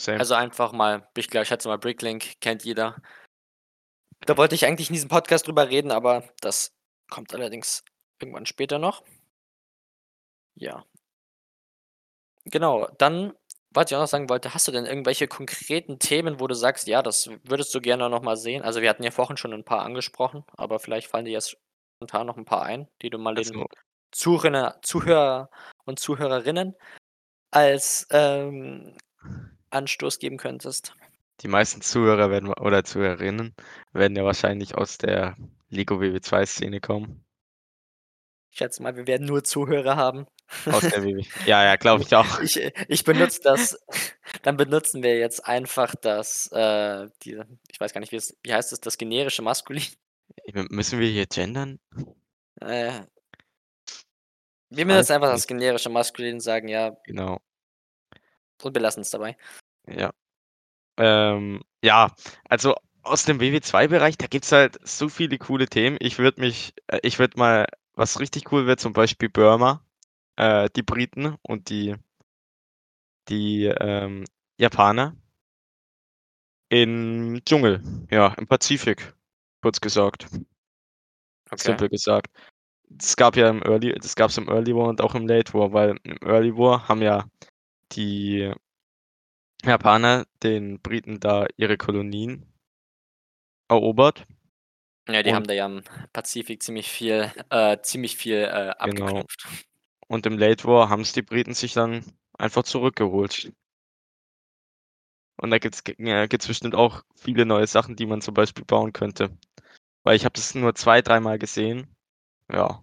same. Also, einfach mal ich gla schätze mal Bricklink kennt jeder. Da wollte ich eigentlich in diesem Podcast drüber reden, aber das kommt allerdings irgendwann später noch. Ja. Genau, dann, was ich auch noch sagen wollte, hast du denn irgendwelche konkreten Themen, wo du sagst: „Ja, das würdest du gerne noch mal sehen?“ Also, wir hatten ja vorhin schon 'n paar angesprochen, aber vielleicht fallen dir jetzt spontan noch 'n paar ein, die du mal den Also Zurinner Zuhörer und Zuhörerinnen als, ähm, Anstoß geben könntest. Die meisten Zuhörer werden oder Zuhörerinnen werden ja wahrscheinlich aus der Lego WW 2 Szene kommen. Ich schätze mal, wir werden nur Zuhörer haben. Aus der WW ja, ja, glaube ich auch. Ich ich benutze das dann benutzen wir jetzt einfach das, äh, die ich weiß gar nicht, wie es wie heißt das, das generische Maskulin? Müssen wir hier gendern? Äh wir weiß benutzen einfach das generische Maskulin, sagen ja Genau. und belassen's dabei. Ja. Ähm, ja, also, aus dem WW 2 Bereich, da gibt's halt so viele coole Themen. Ich würde mich äh, ich würde mal was richtig cool wäre zum Beispiel Burma, äh, die Briten und die die, ähm, Japaner im Dschungel, ja, im Pazifik, kurz gesagt. Okay. Simpel gesagt. Es gab ja im Early das gab's im Early War und auch im Late War, weil im Early War haben ja die Japaner den Briten da ihre Kolonien erobert. Ja, die Und haben da ja im Pazifik ziemlich viel äh, ziemlich viel, äh, Genau. abgeknüpft. Und im Late War haben's die Briten sich dann einfach zurückgeholt. Und da gibt's g äh, gibt's bestimmt auch viele neue Sachen, die man zum Beispiel bauen könnte. Weil ich habe das nur zwei dreimal gesehen. Ja.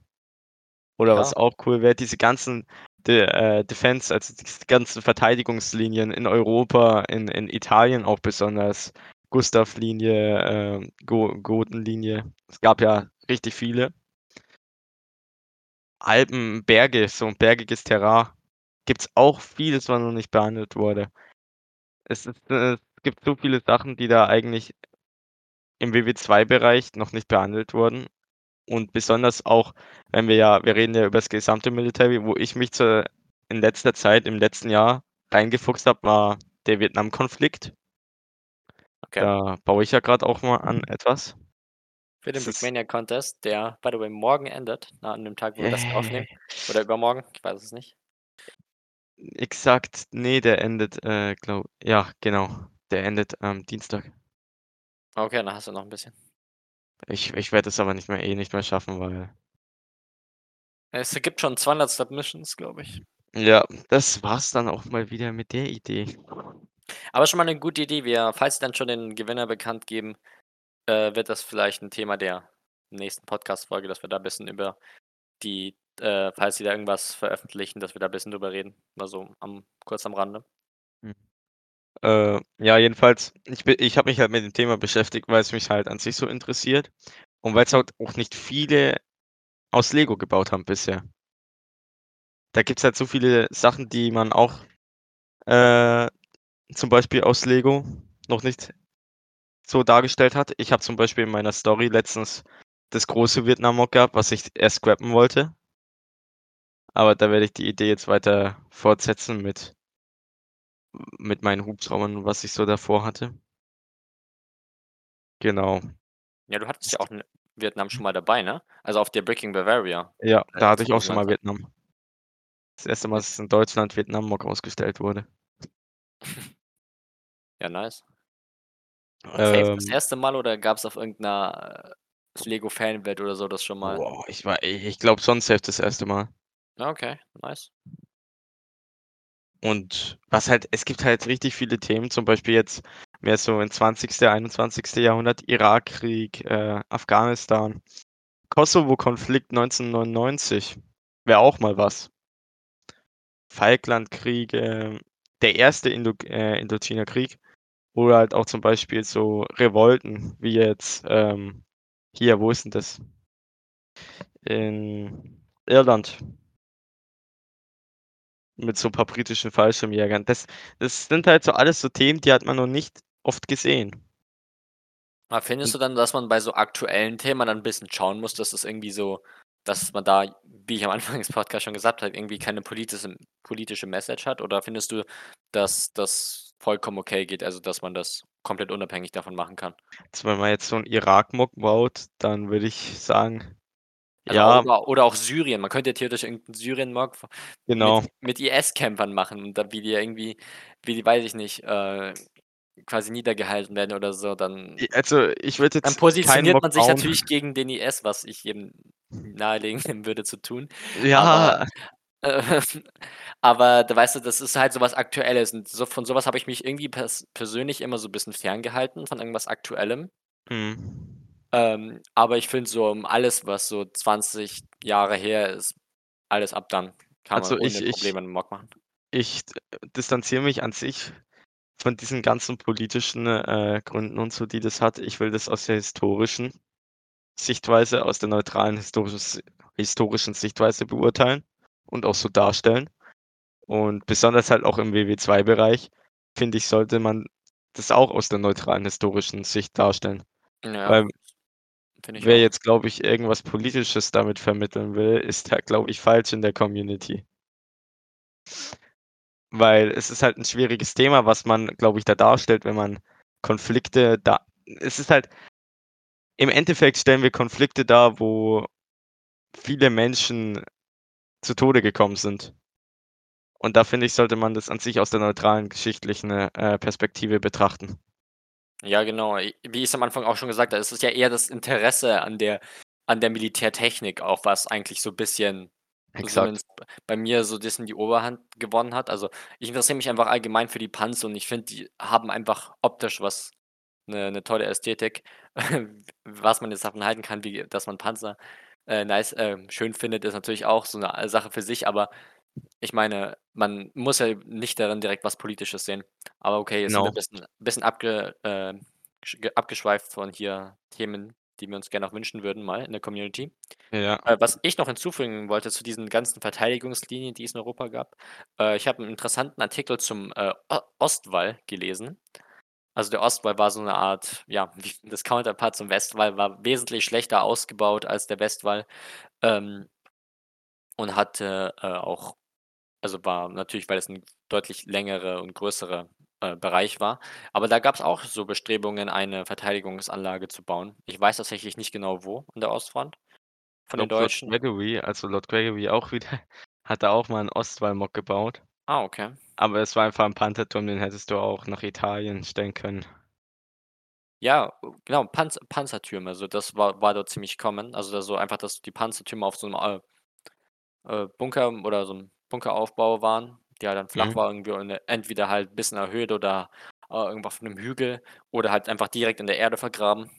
Oder was Ja. auch cool wäre, diese ganzen De äh, Defense, also, diese ganzen Verteidigungslinien in Europa, in in Italien auch besonders, Gustav-Linie, Go Gotenlinie. Es gab ja richtig viele. Alpen, Berge, so 'n bergiges Terrain. Gibt's auch vieles, was noch nicht behandelt wurde. Es ist äh, es gibt so viele Sachen, die da eigentlich im WW 2 Bereich noch nicht behandelt wurden. Und besonders auch, wenn wir ja wir reden ja über das gesamte Military, wo ich mich zur in letzter Zeit, im letzten Jahr reingefuchst habe, war der Vietnamkonflikt. Okay. Da baue ich ja grad auch mal an etwas. Für den Brickmania Contest, der by the way morgen endet, ne, an dem Tag, wo wir das aufnehmen. Oder übermorgen, ich weiß es nicht. Exakt, ne, der endet, äh, glaube ja, genau. Der endet am Dienstag. Okay, dann hast du noch 'n bisschen. Ich ich werde es aber nicht mehr eh nicht mehr schaffen, weil Es gibt schon 200 Submissions, glaube ich. Ja, das war's dann auch mal wieder mit der Idee. Aber schon mal 'ne gute Idee. Wir falls dann schon den Gewinner bekannt geben, äh, wird das vielleicht 'n Thema der nächsten Podcast-Folge, dass wir da bisschen über die äh, falls sie da irgendwas veröffentlichen, dass wir da bisschen drüber reden, mal so am kurz am Rande. Hm. Äh, ja, jedenfalls, ich ich habe mich halt mit dem Thema beschäftigt, weil's mich halt an sich so interessiert und weil's halt auch nicht viele aus Lego gebaut haben bisher. Da gibt's halt so viele Sachen, die man auch, äh, zum Beispiel aus Lego noch nicht so dargestellt hat. Ich habe zum Beispiel in meiner Story letztens das große Vietnam-Mock gehabt, was ich erst scrappen wollte. Aber da werde ich die Idee jetzt weiter fortsetzen mit mit meinen Hubschraubern, was ich so davor hatte. Genau. Ja, du hattest ja auch 'n Vietnam schon mal dabei, ne? Also, auf der Breaking Bavaria, Ja, äh, da hatte ich auch schon mal 2019. Vietnam. Das 1. Mal, dass in Deutschland Vietnam-Mock ausgestellt wurde. Ja, nice. Safe das Ähm 1. Mal oder gab's auf irgend 'ner Lego-Fanwelt oder so das schon mal? Boah, ich war ich glaube schon safe das 1. Mal. Okay, nice. Und was halt es gibt halt richtig viele Themen, zum Beispiel jetzt mehr so in 20., 21. Jahrhundert, Irakkrieg, äh, Afghanistan, Kosovo-Konflikt 1999 wäre auch mal was. Falklandkriege, der 1. Indo äh, Indochina-Krieg oder halt auch zum Beispiel so Revolten wie jetzt, ähm, hier, wo ist 'n das? In Irland. Mit so 'n paar britischen Fallschirmjägern. Das das sind halt so alles so Themen, die hat man noch nicht oft gesehen. Aber findest Und du dann, dass man bei so aktuellen Themen dann 'n bisschen schauen muss, dass es irgendwie so dass man da, wie ich am Anfang des Podcasts schon gesagt habe, irgendwie keine politische politische Message hat? Oder findest du, dass das vollkommen okay geht, also, dass man das komplett unabhängig davon machen kann? Also, wenn man jetzt so 'n Irak-Mock baut, dann würde ich sagen, Also, au ja oder oder auch Syrien. Man könnte ja theoretisch irgend 'n Syrien-Mock f mit Genau. mit IS-Campern machen und dann wie die irgendwie wie die, weiß ich nicht, äh, quasi niedergehalten werden oder so, dann also, ich würde dann jetzt keinen positioniert man sich bauen natürlich gegen den IS, was ich jedem nahelegen würde zu tun. Aber, Ja. äh, aber da weißt du, das ist halt so was Aktuelles und so von so was habe ich mich irgendwie pers persönlich immer so bisschen ferngehalten, von irgendwas Aktuellem. Mhm. Ähm, aber ich finde so, um alles, was so 20 Jahre her ist alles ab dann kann man Also, ich ohne ich Probleme 'nen Mock machen. ich d distanziere mich an sich von diesen ganzen politischen, äh, Gründen und so, die das hat. Ich will das aus der historischen Sichtweise, aus der neutralen historisches historischen Sichtweise beurteilen und auch so darstellen. Und besonders halt auch im WW2-Bereich, finde ich, sollte man das auch aus der neutralen historischen Sicht darstellen. Ja, Weil finde ich wer auch. jetzt, glaube ich, irgendwas Politisches damit vermitteln will, ist da, glaube ich, falsch in der Community. Weil es ist halt 'n schwieriges Thema, was man, glaube ich, da darstellt, wenn man Konflikte da es ist halt im Endeffekt stellen wir Konflikte dar, wo viele Menschen zu Tode gekommen sind. Und da finde ich, sollte man das an sich aus der neutralen geschichtlichen, äh, Perspektive betrachten. Ja, genau. I wie ich's am Anfang auch schon gesagt habe, es ist ja eher das Interesse an der an der Militärtechnik auch, was eigentlich so bisschen Exakt. zumindest b bei mir so bisschen die Oberhand gewonnen hat. Also, ich interessiere mich einfach allgemein für die Panzer und ich finde, die haben einfach optisch was 'ne 'ne tolle Ästhetik. Was man jetzt davon halten kann, wie dass man Panzer, äh, nice ähm, schön findet, ist natürlich auch so 'ne, äh, Sache für sich, aber ich meine, man muss ja nicht darin direkt was Politisches sehen. Aber okay, jetzt sind wir Genau. bisschen bisschen abge äh, sch abgeschweift von hier Themen, die wir uns gerne auch wünschen würden mal in der Community. Ja. Äh, was ich noch hinzufügen wollte zu diesen ganzen Verteidigungslinien, die es in Europa gab. Äh, ich habe 'n interessanten Artikel zum, äh, O Ostwall gelesen. Also, der Ostwall war so 'ne Art, ja, wie das Counterpart zum Westwall, war wesentlich schlechter ausgebaut als der Westwall, ähm und hatte, äh, auch also, war natürlich, weil es 'n deutlich längere und größere, äh, Bereich war. Aber da gab's auch so Bestrebungen, eine Verteidigungsanlage zu bauen. Ich weiß tatsächlich nicht genau wo an der Ostfront von den Glaube Lord Deutschen. Gregory also, Lord Gregory auch wieder hat da auch mal 'n Ostwall-Mock gebaut. Ah, okay. Aber es war einfach 'n Pantherturm, den hättest du auch nach Italien stellen können. Ja, genau, Panz Panzertürme, also, das war war dort ziemlich common. Also, da so einfach, dass die Panzertürme auf so 'nem, äh äh, Bunker oder so 'n Bunkeraufbau waren, der dann flach Mhm. war irgendwie und entweder halt bisschen erhöht oder, äh, irgendwo auf 'nem Hügel oder halt einfach direkt in der Erde vergraben.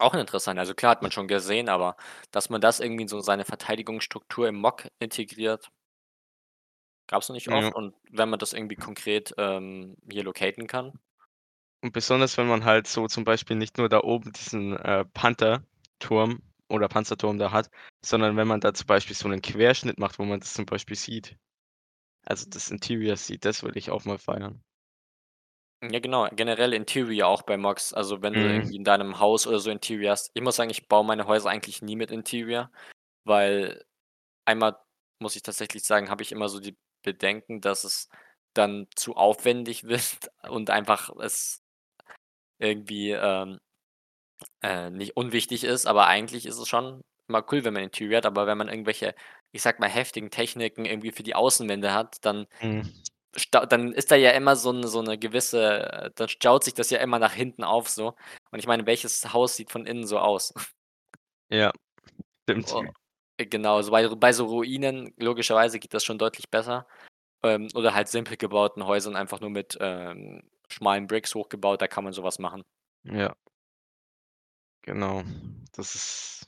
Auch interessant. Also, klar, hat man schon gesehen, aber dass man das irgendwie in so seine Verteidigungsstruktur im Mock integriert gab's noch nicht Ja. oft und wenn man das irgendwie konkret, ähm, hier locaten kann Und besonders, wenn man halt so zum Beispiel nicht nur da oben diesen, äh, Pantherturm oder Panzerturm da hat, sondern wenn man da zum Beispiel so 'nen Querschnitt macht, wo man das zum Beispiel sieht. Also, das Interior sieht, das würde ich auch mal feiern. Ja, genau, generell Interior auch bei Mocks. Also, wenn du Mhm. irgendwie in deinem Haus oder so Interior hast ich muss sagen, ich baue meine Häuser eigentlich nie mit Interior, weil einmal muss ich tatsächlich sagen, habe ich immer so die Bedenken, dass es dann zu aufwendig wird und einfach es irgendwie, ähm, äh, nicht unwichtig ist, aber eigentlich ist es schon immer cool, wenn man Interior hat, aber wenn man irgendwelche, ich sage mal, heftigen Techniken irgendwie für die Außenwände hat, dann Mhm. dann ist da ja immer so 'ne so 'ne gewisse dann staut sich das ja immer nach hinten auf so. Und ich meine, welches Haus sieht von innen so aus? Ja, stimmt. Oh, genau, so bei bei so Ruinen logischerweise geht das schon deutlich besser. Ähm, oder halt simpel gebauten Häusern einfach nur mit, ähm, schmalen Bricks hochgebaut, da kann man so was machen. Ja. Genau, das ist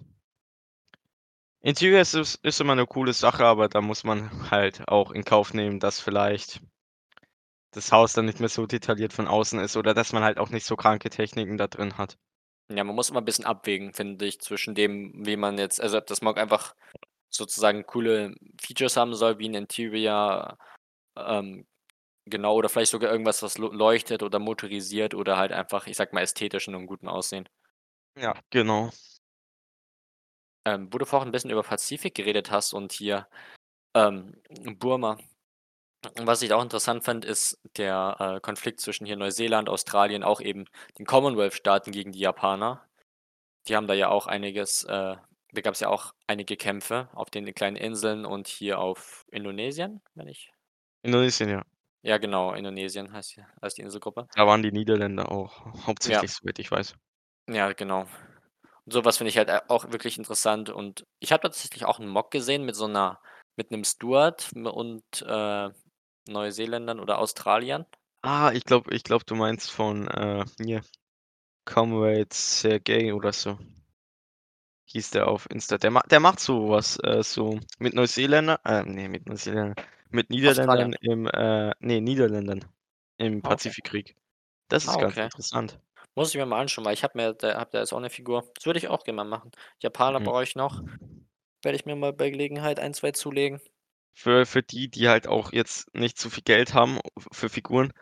Interior ist ist immer 'ne coole Sache, aber da muss man halt auch in Kauf nehmen, dass vielleicht das Haus dann nicht mehr so detailliert von außen ist oder dass man halt auch nicht so kranke Techniken da drin hat. Ja, man muss immer 'n bisschen abwägen, finde ich, zwischen dem, wie man jetzt also, das Smog einfach sozusagen coole Features haben soll wie 'n Interior, ähm, genau, oder vielleicht sogar irgendwas, was leuchtet oder motorisiert oder halt einfach, ich sage mal, ästhetisch in 'nem guten Aussehen. Ja, genau. Ähm, wo du vorhin 'n bisschen über Pazifik geredet hast und hier, ähm, Burma. Was ich auch interessant fand, ist der, äh, Konflikt zwischen hier Neuseeland, Australien, auch eben den Commonwealth-Staaten gegen die Japaner. Die haben da ja auch einiges, äh da gab's ja auch einige Kämpfe auf den kleinen Inseln und hier auf Indonesien, wenn ich Indonesien, ja. Ja, genau, Indonesien heißt die heißt die Inselgruppe. Da waren die Niederländer auch Ja. hauptsächlich, soweit ich weiß. Ja, genau. So was finde ich halt, äh, auch wirklich interessant und ich habe tatsächlich auch 'n Mock gesehen mit so 'ner mit 'nem Steward m und, äh, Neuseeländern oder Australiern. Ah, ich glaube ich glaube, du meinst von, äh, hier Comrade Sergei oder so. Hieß der auf Insta. Der ma der macht so was, äh, so mit Neuseeländer äh, ne, mit Neuseeländern, mit Australiern. Niederländern im, äh ne, Niederländern im Ah, okay. Pazifikkrieg. Das Ah, ist ganz okay. interessant. Muss ich mir mal anschauen, weil ich habe mir da habe da jetzt auch 'ne Figur. Das würde ich auch gerne mal machen. Japaner Mhm. brauche ich noch. Werde ich mir mal bei Gelegenheit 1, 2 zulegen. Für für die, die halt auch jetzt nicht so viel Geld haben f für Figuren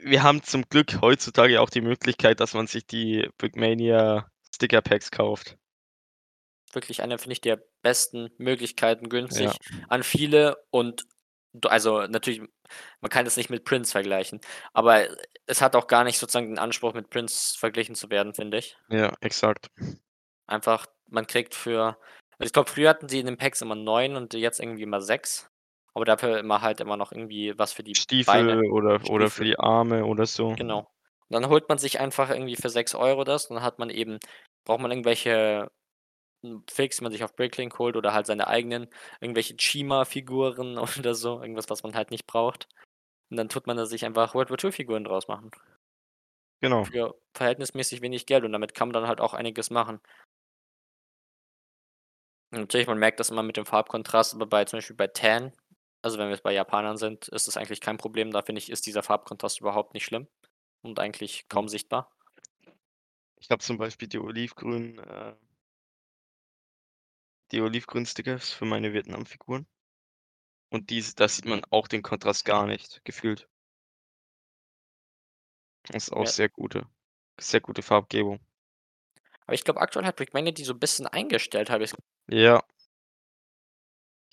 wir haben zum Glück heutzutage auch die Möglichkeit, dass man sich die Brickmania Sticker Packs kauft. Wirklich eine, finde ich, der besten Möglichkeiten, Ja. günstig an viele und also, natürlich, man kann das nicht mit Prints vergleichen, aber es hat auch gar nicht sozusagen den Anspruch, mit Prints verglichen zu werden, finde ich. Ja, exakt. Einfach, man kriegt für also, ich glaube, früher hatten sie in den Packs immer 9 und jetzt irgendwie immer 6, aber dafür immer halt immer noch irgendwie was für die Beine, Stiefel oder oder für Stiefel. die Arme oder so. Genau. Und dann holt man sich einfach irgendwie für 6 € das und dann hat man eben braucht man irgendwelche, hm, die man sich auf Bricklink holt oder halt seine eigenen, irgendwelche Chima-Figuren oder so, irgendwas, was man halt nicht braucht. Und dann tut man da sich einfach World War II-Figuren draus machen. Genau. Für verhältnismäßig wenig Geld und damit kann man dann halt auch einiges machen. Natürlich, man merkt das immer mit dem Farbkontrast, aber bei zum Beispiel bei Tan also, wenn wir jetzt bei Japanern sind, ist das eigentlich kein Problem. Da finde ich, ist dieser Farbkontrast überhaupt nicht schlimm und eigentlich kaum sichtbar. Ich habe zum Beispiel die olivgrünen, äh die olivgrünen Stickers für meine Vietnamfiguren. Und dies da sieht man auch den Kontrast gar nicht, gefühlt. Das ist auch Ja. sehr gute sehr gute Farbgebung. Aber ich glaube, aktuell hat Brickmania die so 'n bisschen eingestellt, habe ich Ja.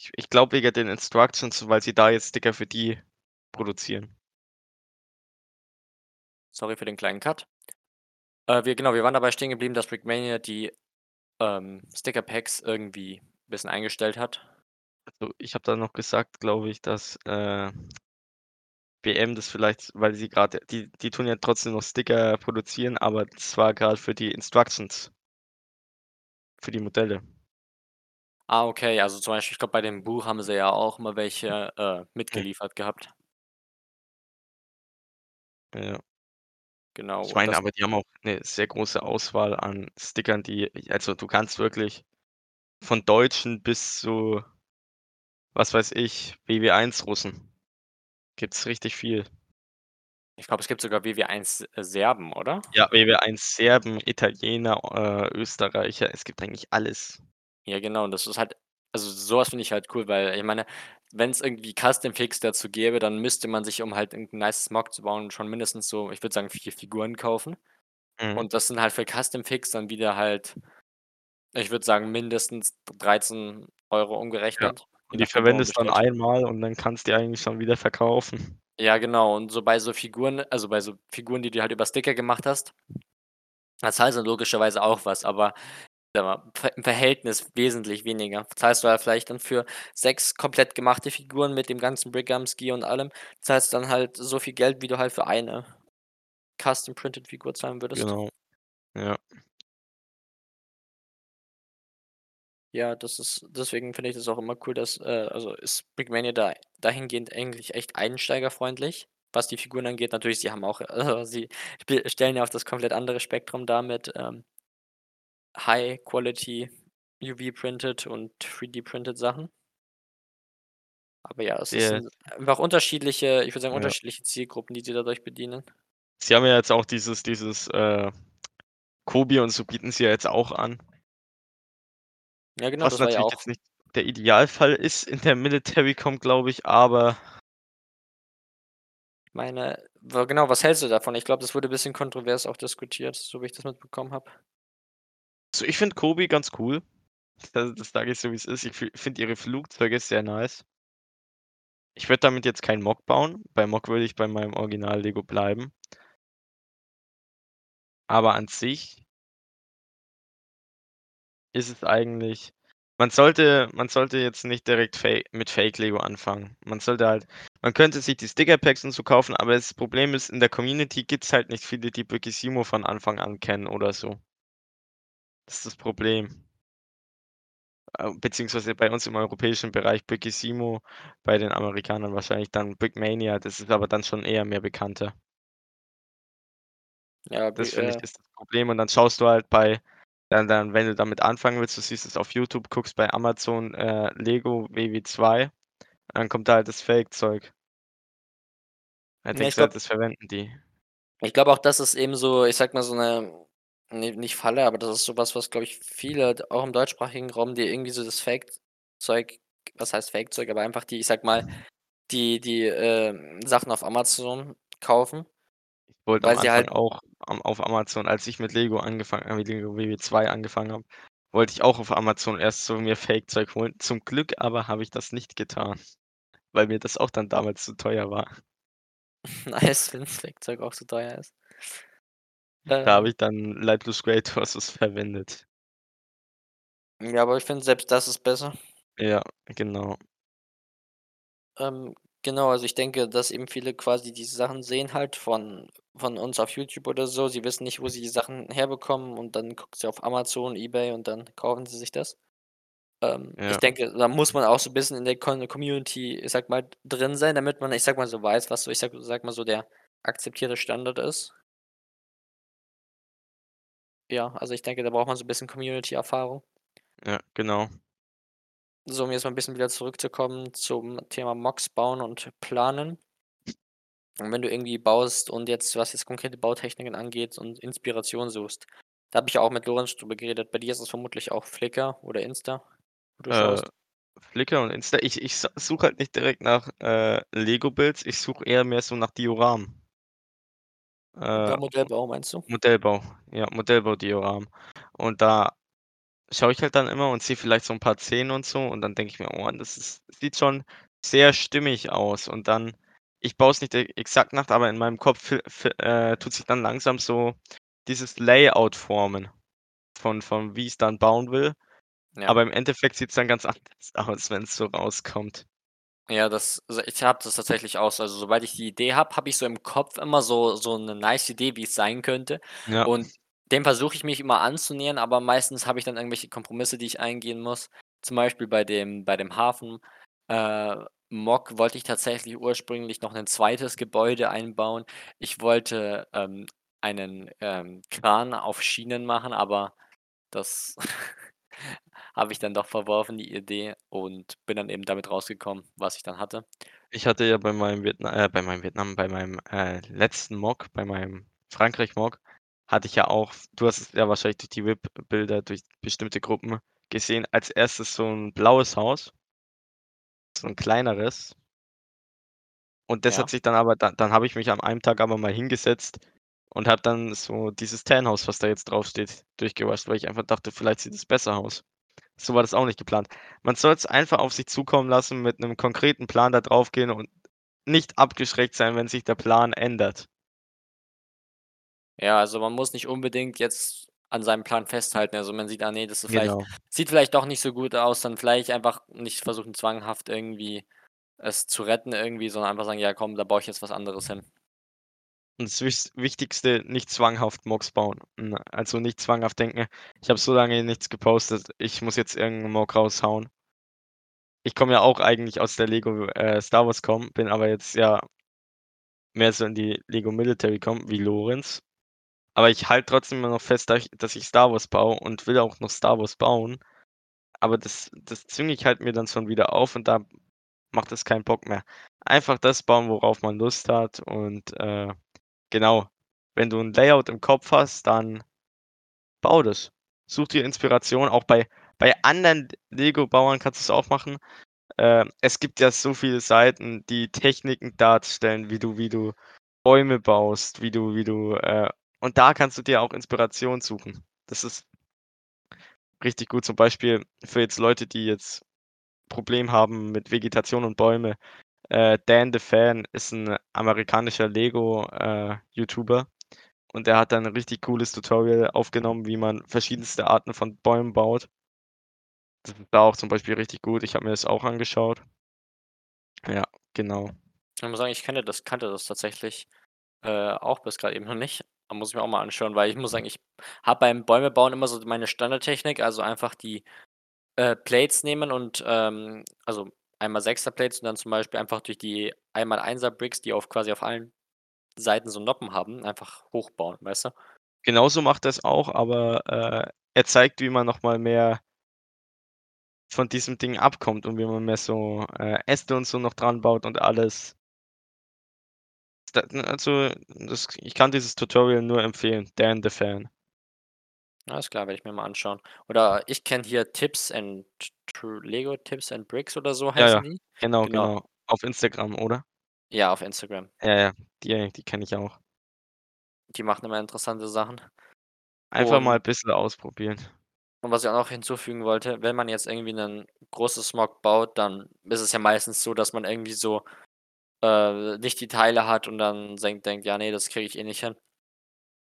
Ich ich glaube wegen den Instructions, weil sie da jetzt Sticker für die produzieren. Sorry für den kleinen Cut. Äh, wir genau, wir waren dabei stehen geblieben, dass Brickmania die, ähm, Sticker-Packs irgendwie bisschen eingestellt hat. Also, ich habe da noch gesagt, glaube ich, dass, äh WM das vielleicht weil sie grade die die tun ja trotzdem noch Sticker produzieren, aber das war grad für die Instructions. Für die Modelle. Ah, okay, also, zum Beispiel, ich glaube, bei dem Buch haben sie ja auch mal welche, äh, mitgeliefert gehabt. Ja. Genau, Ich meine aber, die haben auch 'ne sehr große Auswahl an Stickern, die also, du kannst wirklich von Deutschen bis zu was weiß ich, WW1 Russen. Gibt's richtig viel. Ich glaube, es gibt sogar WW1 Serben, oder? Ja, WW1 Serben, Italiener, äh, Österreicher, es gibt eigentlich alles. Ja, genau, und das ist halt also, so was finde ich halt cool, weil ich meine, wenn's irgendwie Custom-Figs dazu gäbe, dann müsste man sich, um halt irgend 'n nices Mock zu bauen, schon mindestens so, ich würde sagen, 4 Figuren kaufen. Mhm. Und das sind halt für Custom-Figs dann wieder halt ich würde sagen, mindestens 13 € Ja, umgerechnet, je und die verwendest dann einmal und dann kannst die eigentlich schon wieder verkaufen. Ja, genau, und so bei so Figuren also, bei so Figuren, die du halt über Sticker gemacht hast da zahlst du logischerweise auch was, aber Ja, im Verhältnis wesentlich weniger. Zahlst du ja vielleicht dann für 6 komplett gemachte Figuren mit dem ganzen Brickgams-Gear und allem zahlst dann halt so viel Geld, wie du halt für eine Custom Printed Figur zahlen würdest. Genau, ja. Ja, das ist deswegen finde ich das auch immer cool, dass äh, also ist Brickmania da dahingehend eigentlich echt einsteigerfreundlich, was die Figuren angeht. Natürlich, sie haben auch äh, sie stellen ja auch das komplett andere Spektrum dar mit, ähm High Quality UV printed und 3D printed Sachen. Aber ja, es Der 'n einfach unterschiedliche ich würde sagen, Ja. unterschiedliche Zielgruppen, die sie dadurch bedienen. Sie haben ja jetzt auch dieses dieses, äh, Kobi und so bieten sie ja jetzt auch an. Ja genau, Was das war ja natürlich auch jetzt nicht der Idealfall ist in der Military-Com, glaube ich, aber Meine wa genau, was hältst du davon? Ich glaube, das wurde bisschen kontrovers auch diskutiert, so wie ich das mitbekommen habe. Also, ich finde Kobi ganz cool. Das das sage ich so, wie's ist. Ich fi finde ihre Flugzeuge sehr nice. Ich würde damit jetzt keinen MOC bauen. Bei MOC würde ich bei meinem Original-Lego bleiben. Aber an sich ist es eigentlich man sollte man sollte jetzt nicht direkt Fa mit Fake-Lego anfangen. Man sollte halt man könnte sich die Sticker-Packs und so kaufen, aber das Problem ist, in der Community gibt's halt nicht viele, die Bricissimo von Anfang an kennen oder so. Das ist das Problem. Beziehungsweise bei uns im europäischen Bereich Bricissimo, bei den Amerikanern wahrscheinlich dann Brickmania, das ist aber dann schon eher mehr bekannter. Ja, Das finde ich, äh ist das Problem und dann schaust du halt bei dann dann, wenn du damit anfangen willst, du siehst es auf YouTube, guckst bei Amazon, äh, Lego WW 2, dann kommt da halt das Fake-Zeug. Da Ja, denkst ich du halt, glaube das verwenden die. ich glaube auch, das ist eben so, ich sage mal, so 'ne ne, nicht Falle, aber das ist so was, glaube ich, viele d auch im deutschsprachigen Raum, die irgendwie so das Fake-Zeug was heißt Fake-Zeug, aber einfach die, ich sage mal, die die, ähm, Sachen auf Amazon kaufen, Ich wollte am weil sie Anfang halt auch am auf Amazon als ich mit Lego angefangen habe, mit Lego WW 2 angefangen habe, wollte ich auch auf Amazon erst so mir Fake-Zeug holen. Zum Glück aber habe ich das nicht getan, weil mir das auch dann damals zu teuer war. Nice, wenn's Fake-Zeug auch so teuer ist. Da habe ich dann Light Blue Spray Torsos verwendet. Ja, aber ich finde, selbst das ist besser. Ja, genau. Ähm, genau, also ich denke, dass eben viele quasi diese Sachen sehen halt von von uns auf YouTube oder so. Sie wissen nicht, wo sie die Sachen herbekommen und dann gucken sie auf Amazon, eBay und dann kaufen sie sich das. Ähm, ich Ja. denke, da muss man auch so bisschen in der Community, ich sage mal, drin sein, damit man, ich sage mal so, weiß, was so, ich sage sage mal so, der akzeptierte Standard ist. Ja, also ich denke, da braucht man so 'n bisschen Community-Erfahrung. Ja, genau. So, um jetzt mal 'n bisschen wieder zurückzukommen zum Thema MOCs bauen und planen. Und wenn du irgendwie baust und jetzt was jetzt konkrete Bautechniken angeht und Inspiration suchst, da habe ich ja auch mit Lorenz drüber geredet. Bei dir ist es vermutlich auch Flickr oder Insta, wo du Äh, schaust? Flickr und Insta. Ich ich s suche halt nicht direkt nach, äh, Lego-Builds, ich suche eher mehr so nach Dioramen. Äh, Modellbau meinst du? Modellbau, ja, Modellbau-Dioramen. Und da schaue ich halt dann immer und sehe vielleicht so 'n paar Szenen und so und dann denke ich mir: „Oh, das ist sieht schon sehr stimmig aus.“ Und dann ich baue es nicht e exakt nach, aber in meinem Kopf äh, tut sich dann langsam so dieses Layout formen von von wie ich's dann bauen will. Ja. Aber im Endeffekt sieht's dann ganz anders aus, wenn's so rauskommt. Ja, das also, ich habe das tatsächlich auch so. Also, sobald ich die Idee habe, habe ich so im Kopf immer so so 'ne nice Idee, wie's sein könnte. Ja. Und dem versuche ich mich immer anzunähern, aber meistens habe ich dann irgendwelche Kompromisse, die ich eingehen muss. Zum Beispiel bei dem bei dem Hafen, äh, MOC wollte ich tatsächlich ursprünglich noch 'nen zweites Gebäude einbauen. Ich wollte, ähm, einen, ähm, Kran auf Schienen machen, aber das habe ich dann doch verworfen, die Idee, und bin dann eben damit rausgekommen, was ich dann hatte. Ich hatte ja bei meinem Vietna äh, bei meinem Vietnam bei meinem, äh, letzten MOC, bei meinem Frankreich-MOC hatte ich ja auch du hast es ja wahrscheinlich durch die WIP-Bilder durch bestimmte Gruppen gesehen, als 1. so 'n blaues Haus so 'n kleineres. Und das hat Ja. sich dann aber da dann habe ich mich an einem Tag aber mal hingesetzt und habe dann so dieses Tan-Haus, was da jetzt draufsteht, durchgewascht, weil ich einfach dachte, vielleicht sieht es besser aus. So war das auch nicht geplant. Man soll's einfach auf sich zukommen lassen, mit 'nem konkreten Plan da draufgehen und nicht abgeschreckt sein, wenn sich der Plan ändert. Ja, also, man muss nicht unbedingt jetzt an seinem Plan festhalten. Also, man sieht, ah ne, das ist vielleicht Genau. sieht vielleicht doch nicht so gut aus, dann vielleicht einfach nicht versuchen, zwanghaft irgendwie es zu retten irgendwie, sondern einfach sagen: „Ja komm, da baue ich jetzt was anderes hin.“ Und das Wichtigste, nicht zwanghaft Mocks bauen. Also, nicht zwanghaft denken: „Ich habe so lange nichts gepostet, ich muss jetzt irgend 'n Mock raushauen.“ Ich komme ja auch eigentlich aus der Lego äh, Star Wars Com, bin aber jetzt ja mehr so in die Lego Military Com wie Lorenz. Aber ich halte trotzdem immer noch fest, dass ich Star Wars baue und will auch noch Star Wars bauen. Aber das das zwinge ich halt mir dann schon wieder auf und da macht es keinen Bock mehr. Einfach das bauen, worauf man Lust hat und, äh, genau. Wenn du 'n Layout im Kopf hast, dann bau das. Such dir Inspiration, auch bei bei anderen Lego-Bauern kannst du's auch machen. Ähm, es gibt ja so viele Seiten, die Techniken darstellen, wie du wie du Bäume baust, wie du wie du, äh und da kannst du dir auch Inspiration suchen. Das ist richtig gut, zum Beispiel für jetzt Leute, die jetzt Problem haben mit Vegetation und Bäume. Äh, Dan the Fan ist 'n amerikanischer Lego, äh, und der hat da 'n richtig cooles Tutorial aufgenommen, wie man verschiedenste Arten von Bäumen baut. Das war auch zum Beispiel richtig gut. Ich habe mir das auch angeschaut. Ja, genau. Ich muss sagen, ich kenne das kannte das tatsächlich, äh, auch bis grad eben noch nicht. Da muss ich mir auch mal anschauen, weil ich muss sagen, ich habe beim Bäume bauen immer so meine Standardtechnik, also einfach die, äh, Plates nehmen und, ähm also einmal 6er Plates und dann zum Beispiel einfach durch die einmal 1er Bricks, die auf quasi auf allen Seiten so Noppen haben, einfach hochbauen, weißt du? Genauso macht er's auch, aber, äh, er zeigt, wie man noch mal mehr von diesem Ding abkommt und wie man mehr so, äh, Äste und so noch dran baut und alles. Also, das ich kann dieses Tutorial nur empfehlen, Dan the Fan. Alles klar, werde ich mir mal anschauen. Oder ich kenne hier Tips and Tr Lego Tips and Bricks oder so Ja, heißen ja, die. genau, Genau. genau. Auf Instagram, oder? Ja, auf Instagram. Ja, ja, die die kenne ich auch. Die machen immer interessante Sachen. Einfach mal Und bisschen ausprobieren. und was ich auch noch hinzufügen wollte, wenn man jetzt irgendwie 'nen großes Mock baut, dann ist es ja meistens so, dass man irgendwie so, äh, nicht die Teile hat und dann senkt denkt: „Ja, ne, das kriege ich eh nicht hin.“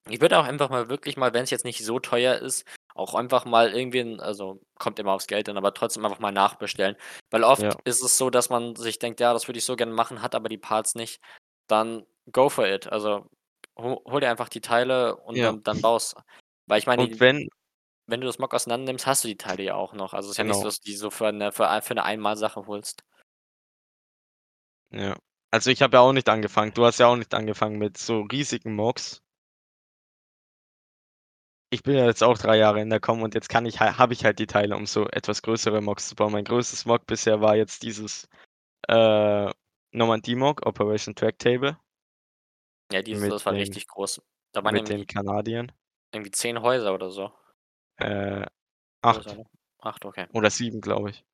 Ich würde auch einfach mal wirklich mal, wenn's jetzt nicht so teuer ist, auch einfach mal irgendwen also, kommt immer aufs Geld an, aber trotzdem einfach mal nachbestellen. Weil oft Ja. ist es so, dass man sich denkt: „Ja, das würde ich so gerne machen“, hat aber die Parts nicht. Dann go for it. Also, ho hol dir einfach die Teile und Ja. dann dann baust. Weil ich meine, Und die wenn wenn du das Mock auseinander nimmst, hast du die Teile ja auch noch. Also, ist ja nicht so, Genau. dass du die so für 'ne für ein für 'ne Einmalsache holst. Ja. Also, ich habe ja auch nicht angefangen. Du hast ja auch nicht angefangen mit so riesigen Mocks. Ich bin ja jetzt auch 3 Jahre in der Com und jetzt kann ich ha habe ich halt die Teile, um so etwas größere Mocks zu bauen. Mein größtes Mock bisher war jetzt dieses, äh, Normandie-Mock, Operation Tractable. Ja, dieses Mit das war den richtig groß. Da waren mit den Kanadiern. irgendwie 10 Häuser oder so. Äh, Größer, 8 ne? 8, okay. oder 7, glaube ich.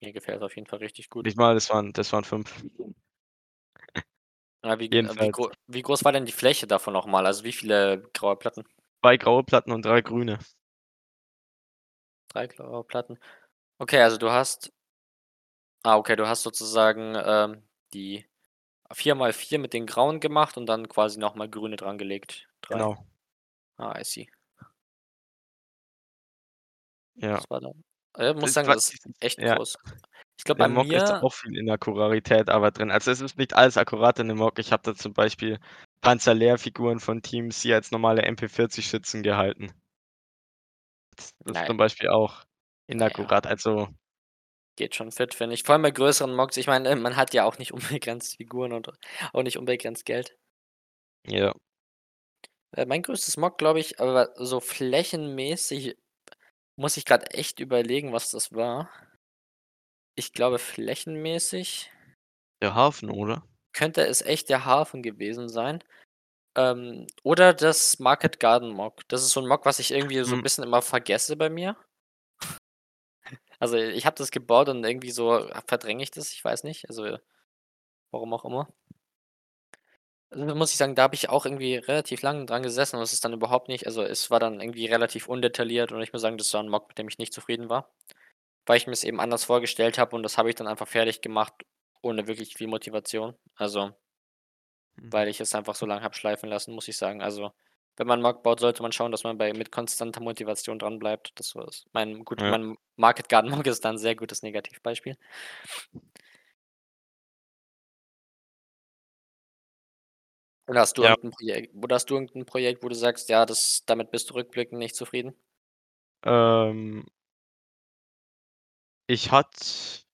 Mir gefällt's auf jeden Fall richtig gut. Nicht mal, das waren das waren 5. Ja, wie g wie gro wie groß war denn die Fläche davon noch mal? Also, wie viele graue Platten? 2 graue Platten und 3 grüne. 3 graue Platten. Okay, also, du hast ah, okay, du hast sozusagen, ähm, die 4 mal 4 mit den grauen gemacht und dann quasi noch mal grüne drangelegt, 3. Genau. Ah, I see. Ja. Das war dann äh, muss sagen, das ist echt ja. groß. Ich glaube, bei Mock ist mir auch viel Inakkuratät aber drin. Also, es ist nicht alles akkurat in dem Mock. Ich habe da zum Beispiel Panzer-Leer-Figuren von Team Sea als normale MP40-Schützen gehalten. Das das ist zum Beispiel auch na ja. inakkurat, also Geht schon fit, finde ich. Vor allem bei größeren Mocks. Ich meine, äh, man hat ja auch nicht unbegrenzt Figuren und auch nicht unbegrenzt Geld. Ja. Äh, mein größtes Mock, glaube ich, aber so flächenmäßig muss ich grad echt überlegen, was das war. Ich glaube, flächenmäßig Der Hafen, oder? könnte es echt der Hafen gewesen sein. Ähm, oder das Market Garden Mock. Das ist so 'n Mock, was ich irgendwie so 'n Hm. bisschen immer vergesse bei mir. Also, ich habe das gebaut und irgendwie so verdränge ich das, ich weiß nicht, also, warum auch immer. Also, da muss ich sagen, da habe ich auch irgendwie relativ lang dran gesessen und es ist dann überhaupt nicht also, es war dann irgendwie relativ undetailliert und ich muss sagen, das war 'n Mock, mit dem ich nicht zufrieden war, weil ich mir's eben anders vorgestellt habe und das habe ich dann einfach fertiggemacht ohne wirklich viel Motivation. Also Mhm. weil ich es einfach so lang habe schleifen lassen, muss ich sagen. Also, Wenn man Mock baut, sollte man schauen, dass man bei mit konstanter Motivation dranbleibt. Das war's. Mein gut, Ja. mein Market Garden Mock ist da 'n sehr gutes Negativbeispiel. Oder hast du Ja. irgend 'n Projekt oder hast du irgend 'n Projekt, wo du sagst: „Ja, das damit bist du rückblickend nicht zufrieden?“ Ähm ich hatte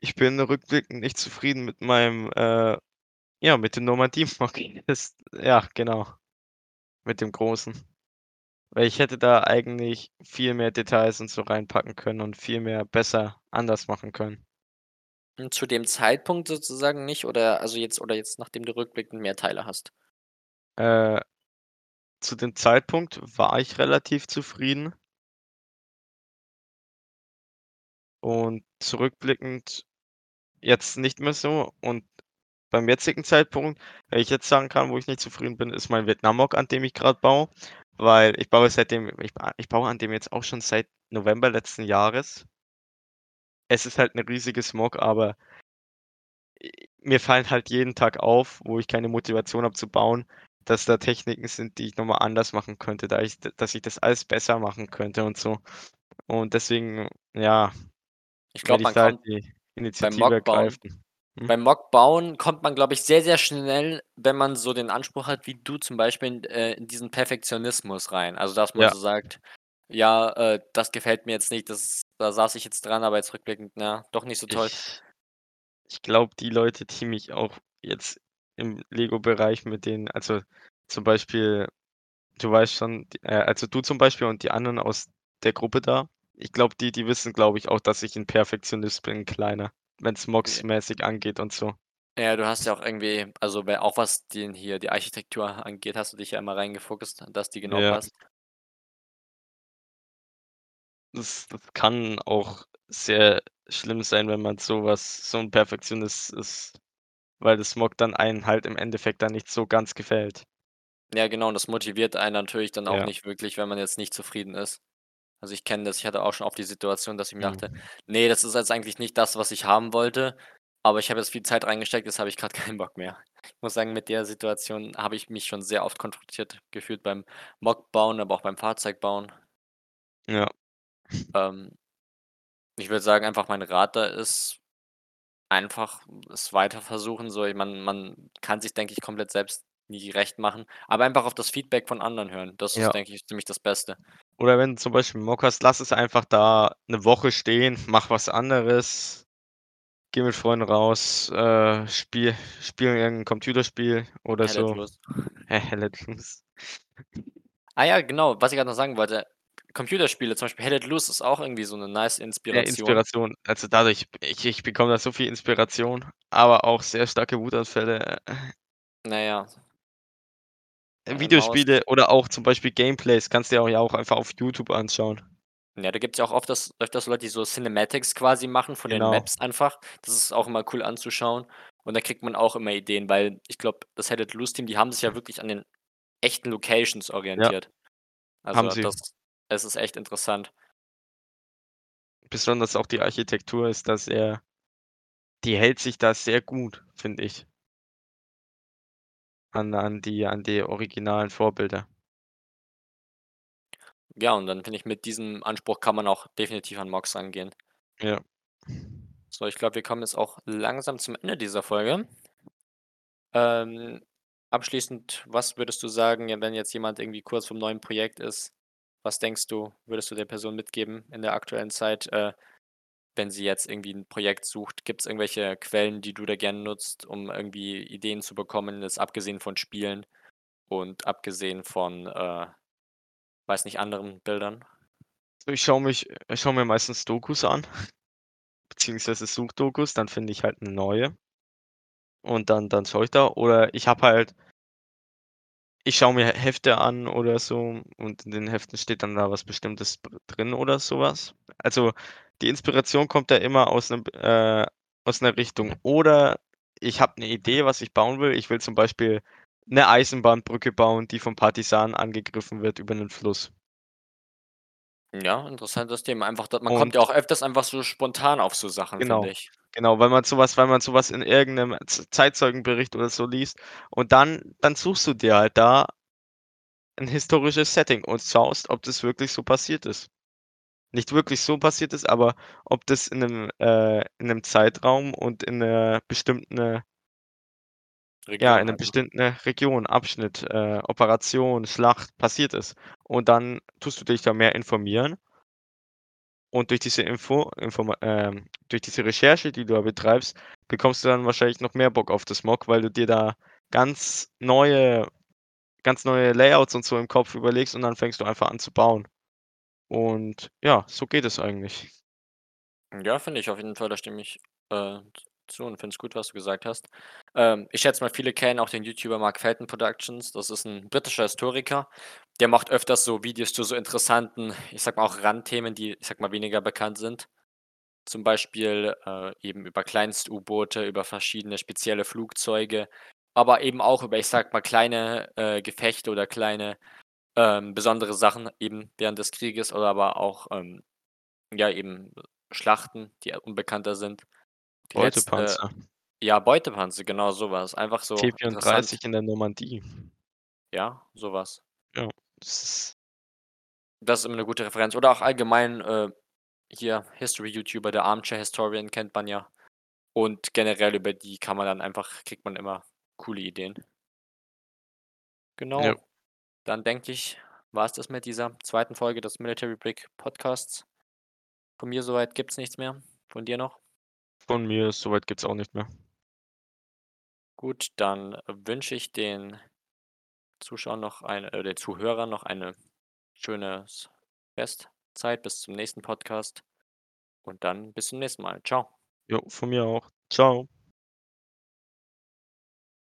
ich bin rückblickend nicht zufrieden mit meinem, äh ja, mit dem Normandie-Mock. Das ja, genau, mit dem Großen. Weil ich hätte da eigentlich viel mehr Details und so reinpacken können und viel mehr besser anders machen können. Hm, zu dem Zeitpunkt sozusagen nicht oder also jetzt oder jetzt, nachdem du rückblickend mehr Teile hast? Äh, zu dem Zeitpunkt war ich relativ zufrieden. Und zurückblickend jetzt nicht mehr so. Und beim jetzigen Zeitpunkt, wenn ich jetzt sagen kann, wo ich nicht zufrieden bin, ist mein Vietnam-Mock, an dem ich grad baue, weil ich baue seitdem ich ich baue an dem jetzt auch schon seit November letzten Jahres. Es ist halt 'ne riesiges Mock, aber mir fallen halt jeden Tag auf, wo ich keine Motivation habe zu bauen, dass da Techniken sind, die ich noch mal anders machen könnte, da ich dass ich das alles besser machen könnte und so. Und deswegen, ja, Ich glaube, man kommt die beim Initiative Mock bauen ergreifen. Hm? beim Mock bauen kommt man, glaube ich, sehr, sehr schnell, wenn man so den Anspruch hat wie du zum Beispiel, in äh, in diesen Perfektionismus rein. Also, dass man Ja. so sagt: „Ja, äh, das gefällt mir jetzt nicht, das da saß ich jetzt dran, aber jetzt rückblickend, na, doch nicht so toll.“ Ich ich glaube, die Leute, die mich auch jetzt im Lego-Bereich mit denen also, zum Beispiel, du weißt schon, äh, also, du zum Beispiel und die anderen aus der Gruppe da, ich glaube, die die wissen, glaube ich, auch, dass ich 'n Perfektionist bin, kleiner, wenn's Ja. Mocks-mäßig angeht und so. Ja, du hast ja auch irgendwie also, bei auch was den hier die Architektur angeht, hast du dich ja immer reingefuchst, dass die genau Ja. passt. Das das kann auch sehr schlimm sein, wenn man so was so 'n Perfektionist ist, weil das Mock dann einen halt im Endeffekt dann nicht so ganz gefällt. Ja, genau, und das motiviert einen natürlich dann auch Ja. nicht wirklich, wenn man jetzt nicht zufrieden ist. Also, ich kenne das, ich hatte auch schon oft die Situation, dass ich mir dachte: Mhm. „Ne, das ist jetzt eigentlich nicht das, was ich haben wollte, aber ich habe jetzt viel Zeit reingesteckt, jetzt habe ich grad keinen Bock mehr.“ Ich muss sagen, mit der Situation habe ich mich schon sehr oft konfrontiert gefühlt beim Mock bauen, aber auch beim Fahrzeugbauen. Ja. Ähm ich würde sagen, einfach mein Rat da ist einfach es weiter versuchen, so. Ich man man kann sich, denke ich, komplett selbst nie recht machen, aber einfach auf das Feedback von anderen hören. Das ist, Ja. denke ich, ziemlich das Beste. Oder wenn du zum Beispiel Mock hast, lass es einfach da 'ne Woche stehen, mach was anderes. Geh mit Freunden raus, äh, spiel spiel irgend 'n Computerspiel oder Hell so. Hell? Ah ja, genau, was ich grad noch sagen wollte. Computerspiele, zum Beispiel Hell Let Loose ist auch irgendwie so 'ne nice Ja, Inspiration. Inspiration. Also, dadurch ich ich bekomme da so viel Inspiration, aber auch sehr starke Wutanfälle. Na ja. Meine Maus Videospiele oder auch zum Beispiel Gameplays kannst du dir auch ja auch einfach auf YouTube anschauen. Ja, da gibt's ja auch oft das öfters Leute, die so Cinematics quasi machen von den Genau. Maps einfach. Das ist auch immer cool anzuschauen und da kriegt man auch immer Ideen, weil ich glaube, das Let Loose Team, die haben sich ja wirklich an den echten Locations Ja. orientiert. Haben Also, sie. das es ist echt interessant. Besonders auch die Architektur ist da sehr die hält sich da sehr gut, finde ich. An an die an die originalen Vorbilder. Ja, und dann finde ich, mit diesem Anspruch kann man auch definitiv an Mocks rangehen. Ja. So, ich glaube, wir kommen jetzt auch langsam zum Ende dieser Folge. Ähm, abschließend, was würdest du sagen, wenn jetzt jemand irgendwie kurz vorm neuen Projekt ist, was denkst du, würdest du der Person mitgeben in der aktuellen Zeit, äh, wenn sie jetzt irgendwie 'n Projekt sucht? Gibt's irgendwelche Quellen, die du da gerne nutzt, um irgendwie Ideen zu bekommen, jetzt abgesehen von Spielen und abgesehen von, äh, weiß nicht, anderen Bildern? Ich schaue mich ich schaue mir meistens Dokus an, beziehungsweise Suchdokus, dann finde ich halt 'ne neue. Und dann dann schaue ich da oder ich habe halt ich schaue mir He Hefte an oder so und in den Heften steht dann da was Bestimmtes dr drin oder so was. Also, die Inspiration kommt da immer aus 'nem äh, aus 'ner Richtung. Oder ich habe 'ne Idee, was ich bauen will. Ich will zum Beispiel 'ne Eisenbahnbrücke bauen, die von Partisanen angegriffen wird über 'nen Fluss. Ja, interessantes Thema. Einfach man kommt ja Und auch öfters einfach so spontan auf so Sachen, finde Genau, ich. genau, weil man so was weil man so was in irgend 'nem Z Zeitzeugenbericht oder so liest und dann dann suchst du dir halt da 'n historisches Setting und schaust, ob das wirklich so passiert ist. Nicht wirklich so passiert ist, aber ob das in 'nem äh, in 'nem Zeitraum und in 'ner bestimmten äh ja, in Region 'nem halt, ne? bestimmten Region, Abschnitt, äh, Operation, Schlacht passiert ist. Und dann tust du dich da mehr informieren und durch diese Info Informa ähm, durch diese Recherche, die du da betreibst, bekommst du dann wahrscheinlich noch mehr Bock auf das MOC, weil du dir da ganz neue ganz neue Layouts und so im Kopf überlegst und dann fängst du einfach an zu bauen. Und ja, so geht es eigentlich. Ja, finde ich auf jeden Fall, da stimme ich, äh, zu und finde es gut, was du gesagt hast. Ähm, ich schätze mal, viele kennen auch den YouTuber Mark Felton Productions. Das ist 'n britischer Historiker. Der macht öfters so Videos zu so interessanten, ich sage mal, auch Randthemen, die, ich sage mal, weniger bekannt sind. Zum Beispiel, äh, eben über Kleinst-U-Boote, über verschiedene spezielle Flugzeuge, aber eben auch über, ich sage mal, kleine, äh, Gefechte oder kleine, ähm, besondere Sachen eben während des Krieges oder aber auch, ähm, ja, eben Schlachten, die unbekannter sind. Die letzte Beutepanzer. ja, Beutepanzer, genau so was. Einfach so interessant. T-34 in der Normandie. Ja, so was. Ja, das ist Das ist immer 'ne gute Referenz oder auch allgemein, äh, hier History-YouTuber, der Armchair Historian kennt man ja. Und generell über die kann man dann einfach kriegt man immer coole Ideen. Ja. Dann denke ich, war's das mit dieser 2. Folge des Military Brick Podcasts. Von mir so weit gibt's nichts mehr. Von dir noch? Von mir so weit gibt's auch nicht mehr. Gut, dann wünsche ich den Zuschauern noch eine äh, den Zuhörern noch eine schönes Restzeit bis zum nächsten Podcast und dann bis zum nächsten Mal. Tschau. Jo, von mir auch. Tschau.